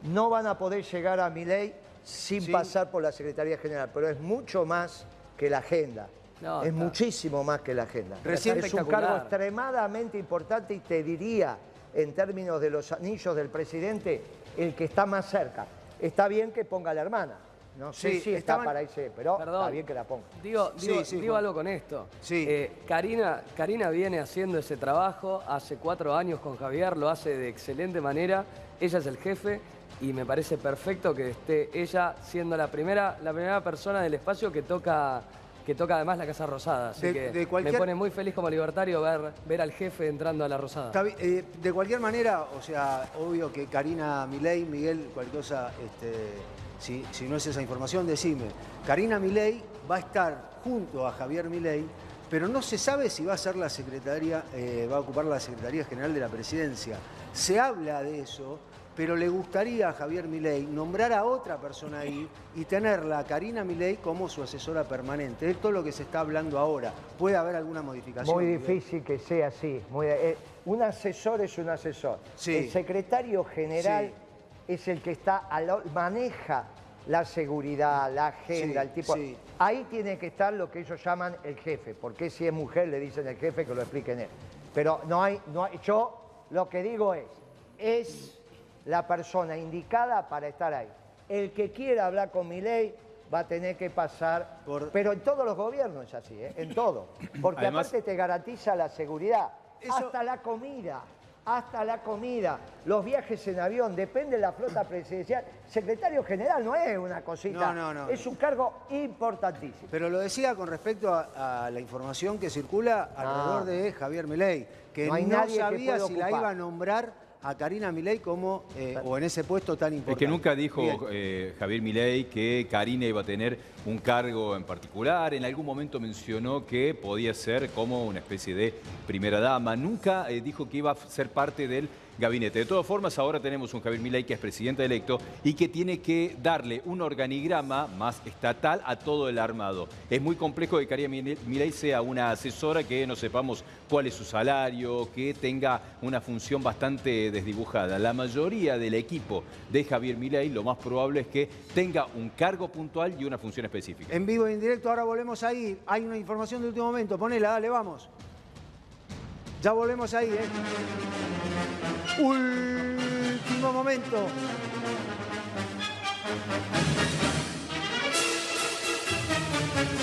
No van a poder llegar a mi ley sin Sí. pasar por la Secretaría General, pero es mucho más que la agenda. No, es está- muchísimo más que la agenda. Recién es un cargo extremadamente importante y te diría, en términos de los anillos del presidente, el que está más cerca. Está bien que ponga a la hermana. No sé Sí, si está estaban- para irse, pero Perdón. está bien que la ponga. Digo, Sí, digo, sí, digo Juan. algo con esto. Sí. Eh, Karina, Karina viene haciendo ese trabajo hace cuatro años con Javier, lo hace de excelente manera. Ella es el jefe y me parece perfecto que esté ella siendo la primera, la primera persona del espacio que toca, que toca además la Casa Rosada. Así De- que de cualquier- me pone muy feliz como libertario ver, ver al jefe entrando a la Rosada. Eh, de cualquier manera, o sea, obvio que Karina Milei, Miguel, cualquier cosa, este, si, si no es esa información, decime. Karina Milei va a estar junto a Javier Milei, pero no se sabe si va a ser la secretaria, eh, va a ocupar la Secretaría General de la Presidencia. Se habla de eso, pero le gustaría a Javier Milei nombrar a otra persona ahí y tenerla, a Karina Milei, como su asesora permanente. Esto es lo que se está hablando ahora. ¿Puede haber alguna modificación? Muy Miguel? difícil que sea así. muy- eh, un asesor es un asesor. Sí. El secretario general Sí. es el que está a maneja la seguridad, la agenda, Sí, el tipo. sí. Ahí tiene que estar lo que ellos llaman el jefe, porque si es mujer le dicen el jefe que lo expliquen él. Pero no hay, no hay- yo lo que digo es, es la persona indicada para estar ahí. El que quiera hablar con mi ley va a tener que pasar Por- Pero en todos los gobiernos es así, ¿eh? en todo. Porque Además- aparte te garantiza la seguridad. Eso- Hasta la comida, hasta la comida. Los viajes en avión, depende de la flota <clears throat> presidencial. Secretario general no es una cosita. No, no, no. Es un cargo importantísimo. Pero lo decía con respecto a, a la información que circula alrededor de Javier Milei, que No hay nadie que sabía pueda si la iba a nombrar a Karina Milei como eh, o en ese puesto tan Es importante. que nunca dijo eh, Javier Milei que Karina iba a tener un cargo en particular. En algún momento mencionó que podía ser como una especie de primera dama. Nunca eh, dijo que iba a ser parte del gabinete. De todas formas, ahora tenemos un Javier Milei que es presidente electo y que tiene que darle un organigrama más estatal a todo el armado. Es muy complejo que Karina Milei sea una asesora que no sepamos cuál es su salario, que tenga una función bastante desdibujada. La mayoría del equipo de Javier Milei lo más probable es que tenga un cargo puntual y una función específica. En vivo y en directo, ahora volvemos ahí. Hay una información de último momento. Ponela, dale, vamos. Ya volvemos ahí, ¿eh? Último momento.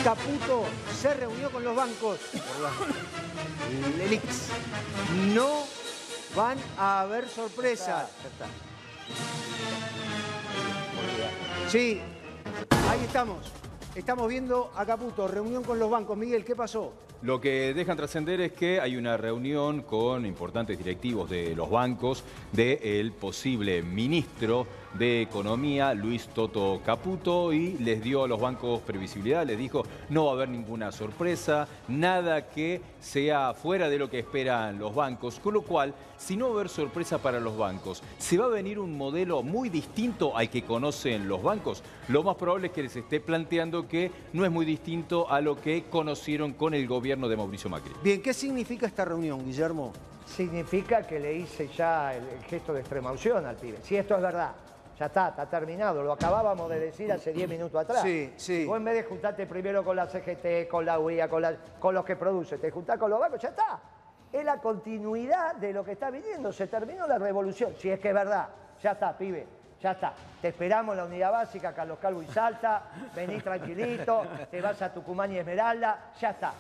Caputo se reunió con los bancos por la Lelix. No van a haber sorpresas. Sí, ahí estamos. Estamos viendo a Caputo, reunión con los bancos. Miguel, ¿qué pasó? Lo que dejan trascender es que hay una reunión con importantes directivos de los bancos del posible ministro de Economía, Luis Toto Caputo, y les dio a los bancos previsibilidad, les dijo no va a haber ninguna sorpresa, nada que sea fuera de lo que esperan los bancos, con lo cual, si no va a haber sorpresa para los bancos, ¿se va a venir un modelo muy distinto al que conocen los bancos? Lo más probable es que les esté planteando que no es muy distinto a lo que conocieron con el gobierno de Mauricio Macri. Bien, ¿qué significa esta reunión, Guillermo? Significa que le hice ya el, el gesto de extrema unción al pibe. Si esto es verdad, ya está, está terminado. Lo acabábamos de decir hace 10 minutos atrás. Sí, sí. Vos en vez de juntarte primero con la CGT, con la UIA, con, la- con los que producen, te juntás con los bancos, ya está. Es la continuidad de lo que está viniendo. Se terminó la revolución. Si es que es verdad, ya está, pibe. Ya está. Te esperamos en la unidad básica, Carlos Calvo y Salta. Venís tranquilito, te vas a Tucumán y Esmeralda. Ya está.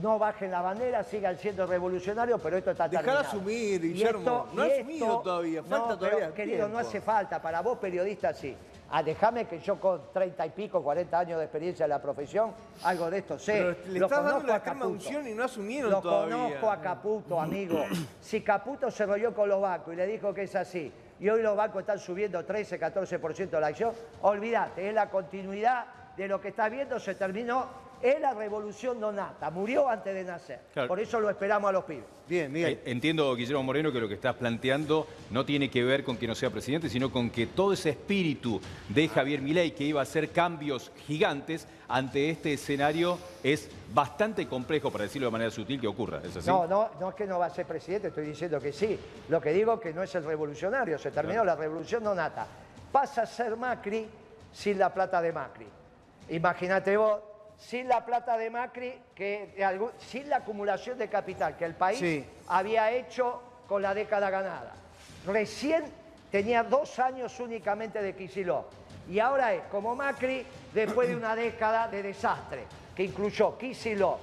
No bajen la bandera, sigan siendo revolucionarios, pero esto está Dejala terminado. asumir, Y Guillermo. No ha y asumido todavía, falta no, pero, todavía Querido, no hace falta. Para vos, periodista, sí. Ah, déjame que yo con 30 y pico, 40 años de experiencia en la profesión, algo de esto sé. Pero le Lo estás dando la a extrema Caputo. unción y no asumieron Lo todavía. conozco a Caputo, amigo. Si Caputo se rolló con los bancos y le dijo que es así, y hoy los bancos están subiendo 13, 14% de la acción, olvídate, es la continuidad de lo que estás viendo, se terminó. Es la revolución donata, murió antes de nacer. Claro. Por eso lo esperamos a los pibes. Bien, Miguel. Eh, Entiendo, Guillermo Moreno, que lo que estás planteando no tiene que ver con que no sea presidente, sino con que todo ese espíritu de Javier Milei, que iba a hacer cambios gigantes, ante este escenario es bastante complejo, para decirlo de manera sutil, que ocurra. ¿Es así? No, no, no es que no va a ser presidente, estoy diciendo que sí. Lo que digo es que no es el revolucionario, se terminó la revolución donata. Pasa a ser Macri sin la plata de Macri. Imagínate vos, sin la plata de Macri, que, de sin la acumulación de capital que el país Sí. había hecho con la década ganada. Recién tenía dos años únicamente de Kicillof. Y ahora es como Macri después de una década de desastre, que incluyó Kicillof,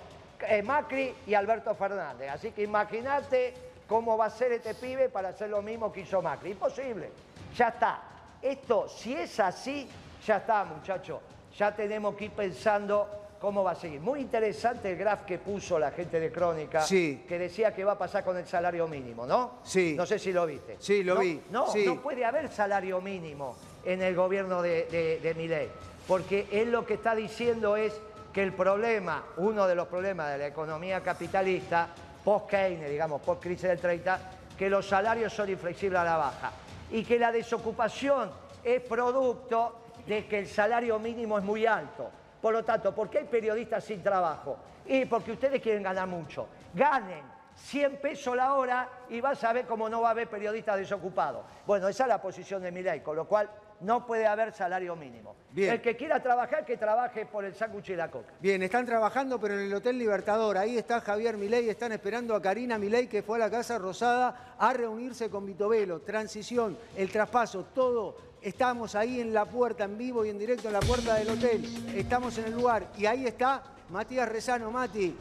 eh, Macri y Alberto Fernández. Así que imagínate cómo va a ser este pibe para hacer lo mismo que hizo Macri. Imposible. Ya está. Esto, si es así, ya está, muchachos. Ya tenemos que ir pensando cómo va a seguir. Muy interesante el graph que puso la gente de Crónica, Sí. que decía que va a pasar con el salario mínimo, ¿no? Sí. No sé si lo viste. Sí, lo No, vi. No, Sí. no puede haber salario mínimo en el gobierno de, de, porque él lo que está diciendo es que el problema, uno de los problemas de la economía capitalista, post-Keynes, digamos, post-crisis del 30, que los salarios son inflexibles a la baja y que la desocupación es producto de que el salario mínimo es muy alto. Por lo tanto, ¿por qué hay periodistas sin trabajo? Y porque ustedes quieren ganar mucho. Ganen 100 pesos la hora y vas a ver cómo no va a haber periodistas desocupados. Bueno, esa es la posición de mi ley, con lo cual no puede haber salario mínimo. Bien. El que quiera trabajar, que trabaje por el sándwich y la coca. Bien, están trabajando, pero en el Hotel Libertador. Ahí está Javier Milei, están esperando a Karina Milei, que fue a la Casa Rosada a reunirse con Vitovelo. Transición, el traspaso, todo. Estamos ahí en la puerta, en vivo y en directo en la puerta del hotel. Estamos en el lugar. Y ahí está Matías Rezano. Mati,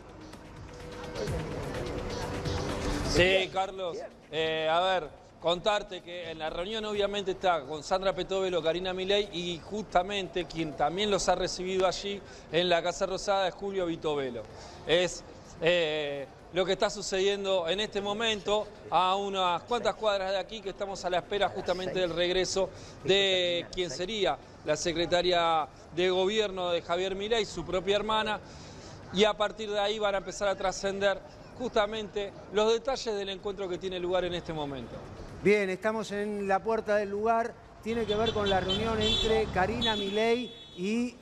Sí, Carlos. Eh, a ver, contarte que en la reunión obviamente está con Sandra Petovelo, Karina Milei y justamente quien también los ha recibido allí en la Casa Rosada es Julio Vitovelo. Es eh, lo que está sucediendo en este momento a unas cuantas cuadras de aquí que estamos a la espera justamente del regreso de quien sería la secretaria de gobierno de Javier Milei, su propia hermana, y a partir de ahí van a empezar a trascender justamente los detalles del encuentro que tiene lugar en este momento. Bien, estamos en la puerta del lugar. Tiene que ver con la reunión entre Karina Milei y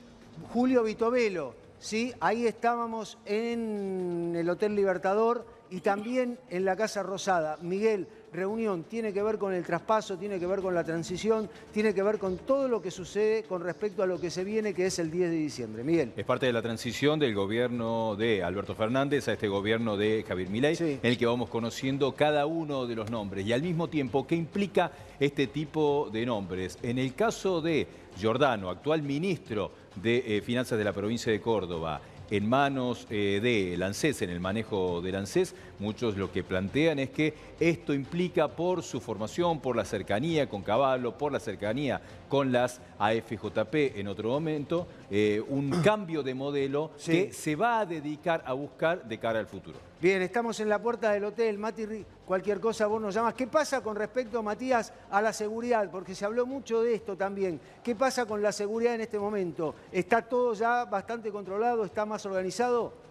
Julio Vitovelo. ¿Sí? Ahí estábamos en el Hotel Libertador y también en la Casa Rosada. Miguel, reunión tiene que ver con el traspaso, tiene que ver con la transición, tiene que ver con todo lo que sucede con respecto a lo que se viene, que es el 10 de diciembre. Miguel. Es parte de la transición del gobierno de Alberto Fernández a este gobierno de Javier Milei, en el que vamos conociendo cada uno de los nombres y al mismo tiempo qué implica este tipo de nombres. En el caso de Giordano, actual ministro de eh, Finanzas de la provincia de Córdoba, en manos eh, de Lancés, en el manejo de Lancés, muchos lo que plantean es que esto implica por su formación, por la cercanía con Caballo, por la cercanía con las AFJP en otro momento, eh, un <clears throat> cambio de modelo que se va a dedicar a buscar de cara al futuro. Bien, estamos en la puerta del hotel. Mati, cualquier cosa vos nos llamas. ¿Qué pasa con respecto, Matías, a la seguridad? Porque se habló mucho de esto también. ¿Qué pasa con la seguridad en este momento? ¿Está todo ya bastante controlado? ¿Está más organizado?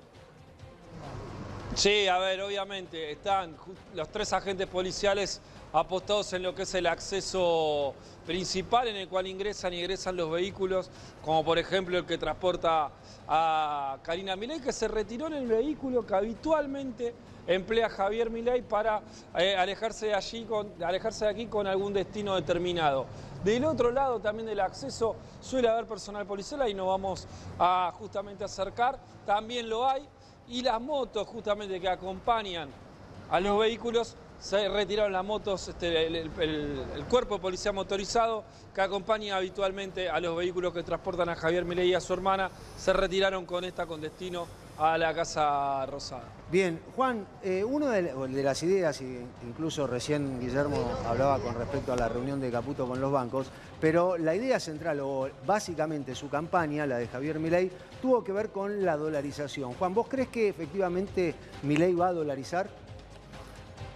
Sí, a ver, obviamente, están los tres agentes policiales apostados en lo que es el acceso principal en el cual ingresan y egresan los vehículos, como por ejemplo el que transporta a Karina Milei, que se retiró en el vehículo que habitualmente emplea Javier Milei para eh, alejarse, de allí alejarse de aquí con algún destino determinado. Del otro lado también del acceso suele haber personal policial, y nos vamos a justamente acercar, también lo hay y las motos justamente que acompañan a los vehículos, se retiraron las motos, este, el, cuerpo de policía motorizado que acompaña habitualmente a los vehículos que transportan a Javier Milei y a su hermana, se retiraron con esta con destino a la Casa Rosada. Bien, Juan, eh, una de, las ideas, incluso recién Guillermo hablaba con respecto a la reunión de Caputo con los bancos, pero la idea central, o básicamente su campaña, la de Javier Milei, tuvo que ver con la dolarización. Juan, ¿vos crees que efectivamente Milei va a dolarizar?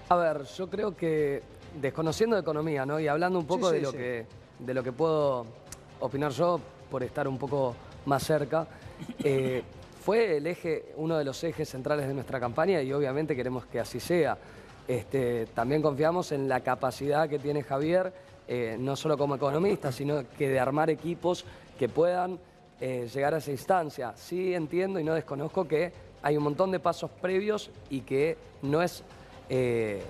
A ver, yo creo que desconociendo de economía, ¿no? Y hablando un poco de, lo que, de lo que puedo opinar yo, por estar un poco más cerca, eh, fue el eje, uno de los ejes centrales de nuestra campaña y obviamente queremos que así sea. Este, también confiamos en la capacidad que tiene Javier, eh, no solo como economista, sino que de armar equipos que puedan eh, llegar a esa instancia. Sí entiendo y no desconozco que hay un montón de pasos previos y que no es... Eh,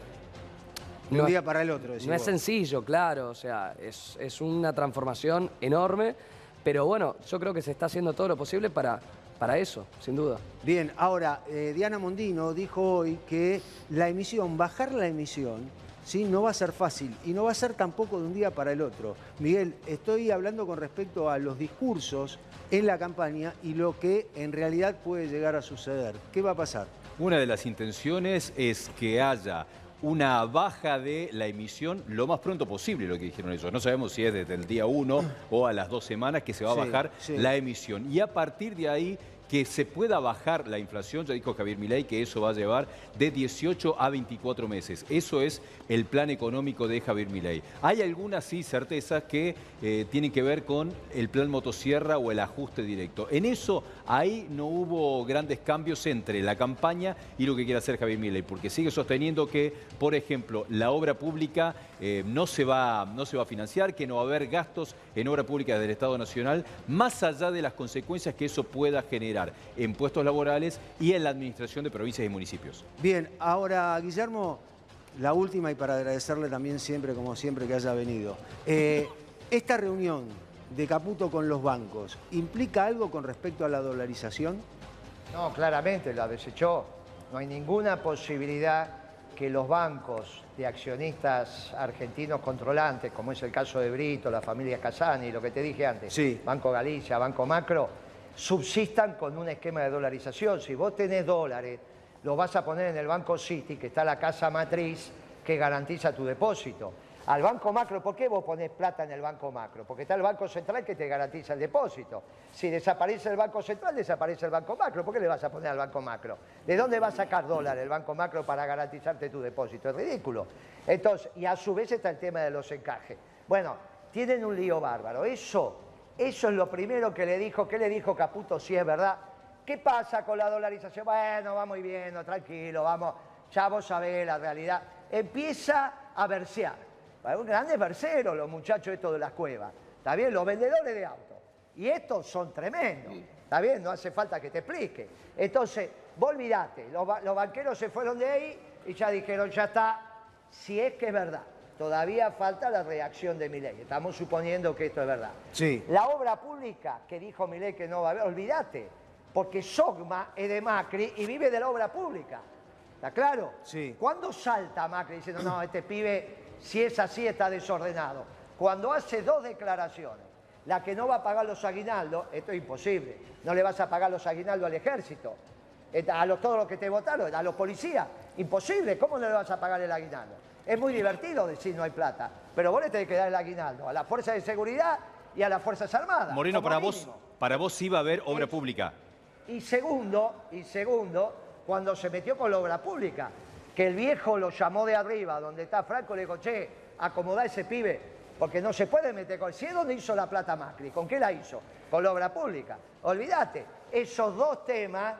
de un día para el otro. No es sencillo, claro, o sea, es, es una transformación enorme, pero bueno, yo creo que se está haciendo todo lo posible para para eso, sin duda. Bien, ahora, eh, Diana Mondino dijo hoy que la emisión, bajar la emisión, ¿sí? no va a ser fácil y no va a ser tampoco de un día para el otro. Miguel, estoy hablando con respecto a los discursos en la campaña y lo que en realidad puede llegar a suceder. ¿Qué va a pasar? Una de las intenciones es que haya una baja de la emisión lo más pronto posible, lo que dijeron ellos. No sabemos si es desde el día 1 o a las dos semanas que se va a bajar la emisión. Y a partir de ahí que se pueda bajar la inflación, ya dijo Javier Milei que eso va a llevar de 18 a 24 meses. Eso es el plan económico de Javier Milei. Hay algunas sí certezas que eh, tienen que ver con el plan motosierra o el ajuste directo. En eso ahí no hubo grandes cambios entre la campaña y lo que quiere hacer Javier Milei, porque sigue sosteniendo que, por ejemplo, la obra pública eh, no, se va, no se va a financiar, que no va a haber gastos en obra pública del Estado Nacional, más allá de las consecuencias que eso pueda generar en puestos laborales y en la administración de provincias y municipios. Bien, ahora Guillermo, la última y para agradecerle también siempre, como siempre, que haya venido. Eh, esta reunión de Caputo con los bancos, ¿implica algo con respecto a la dolarización? No, claramente la desechó. No hay ninguna posibilidad que los bancos de accionistas argentinos controlantes, como es el caso de Brito, la familia Casani, lo que te dije antes, Banco Galicia, Banco Macro, subsistan con un esquema de dolarización. Si vos tenés dólares, los vas a poner en el Banco City, que está la casa matriz que garantiza tu depósito al Banco Macro, ¿por qué vos ponés plata en el Banco Macro? Porque está el Banco Central que te garantiza el depósito. Si desaparece el Banco Central, desaparece el Banco Macro. ¿Por qué le vas a poner al Banco Macro? ¿De dónde va a sacar dólar el Banco Macro para garantizarte tu depósito? Es ridículo. Entonces, y a su vez está el tema de los encajes. Bueno, tienen un lío bárbaro. Eso, eso es lo primero que le dijo. ¿Qué le dijo Caputo? Si es verdad. ¿Qué pasa con la dolarización? Bueno, va muy bien, tranquilo, vamos. Ya vos sabés la realidad. Empieza a versear grandes verseros los muchachos estos de las cuevas. ¿Está bien? Los vendedores de autos. Y estos son tremendos. ¿Está bien? No hace falta que te explique. Entonces, vos olvidate, los, los banqueros se fueron de ahí y ya dijeron, ya está, si es que es verdad. Todavía falta la reacción de Milei. Estamos suponiendo que esto es verdad. Sí. La obra pública que dijo Milei que no va a haber, olvídate, porque Sogma es de Macri y vive de la obra pública. ¿Está claro? Sí. ¿Cuándo salta Macri diciendo, no, este pibe, si es así, está desordenado? Cuando hace dos declaraciones. La que no va a pagar los aguinaldos, esto es imposible. No le vas a pagar los aguinaldos al ejército, a los, todos los que te votaron, a los policías. Imposible, ¿cómo no le vas a pagar el aguinaldo? Es muy divertido decir no hay plata, pero vos le tenés que dar el aguinaldo a la Fuerza de Seguridad y a las Fuerzas Armadas. Moreno, para vos, para vos sí va a haber obra pública. Y segundo, y segundo, cuando se metió con la obra pública, que el viejo lo llamó de arriba, donde está Franco, le dijo, che, acomodá ese pibe, porque no se puede meter con... Si es donde hizo la plata Macri, ¿con qué la hizo? Con la obra pública. Olvídate, esos dos temas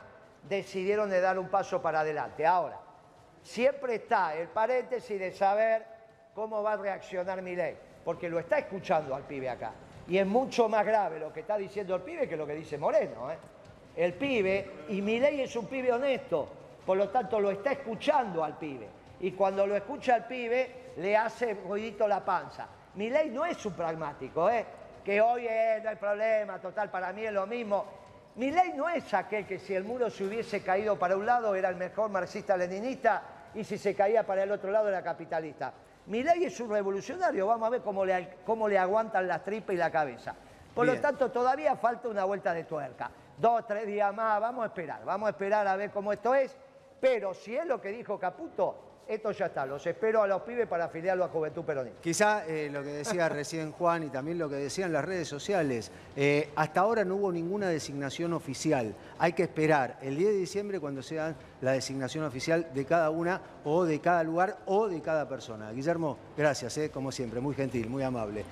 decidieron de dar un paso para adelante. Ahora, siempre está el paréntesis de saber cómo va a reaccionar Milei, porque lo está escuchando al pibe acá. Y es mucho más grave lo que está diciendo el pibe que lo que dice Moreno. ¿eh? El pibe, y Milei es un pibe honesto, por lo tanto lo está escuchando al pibe. Y cuando lo escucha al pibe, le hace ruidito la panza. Milei no es un pragmático, ¿eh? que hoy no hay problema, total, para mí es lo mismo. Milei no es aquel que si el muro se hubiese caído para un lado era el mejor marxista-leninista y si se caía para el otro lado era capitalista. Milei es un revolucionario, vamos a ver cómo le, cómo le aguantan las tripas y la cabeza. Por Bien. lo tanto, todavía falta una vuelta de tuerca. Dos, tres días más, vamos a esperar, vamos a esperar a ver cómo esto es. Pero si es lo que dijo Caputo, esto ya está. Los espero a los pibes para afiliarlo a Juventud Peronista. Quizá eh, lo que decía <laughs> recién Juan y también lo que decían las redes sociales, eh, hasta ahora no hubo ninguna designación oficial. Hay que esperar el 10 de diciembre cuando sea la designación oficial de cada una o de cada lugar o de cada persona. Guillermo, gracias, eh, como siempre, muy gentil, muy amable.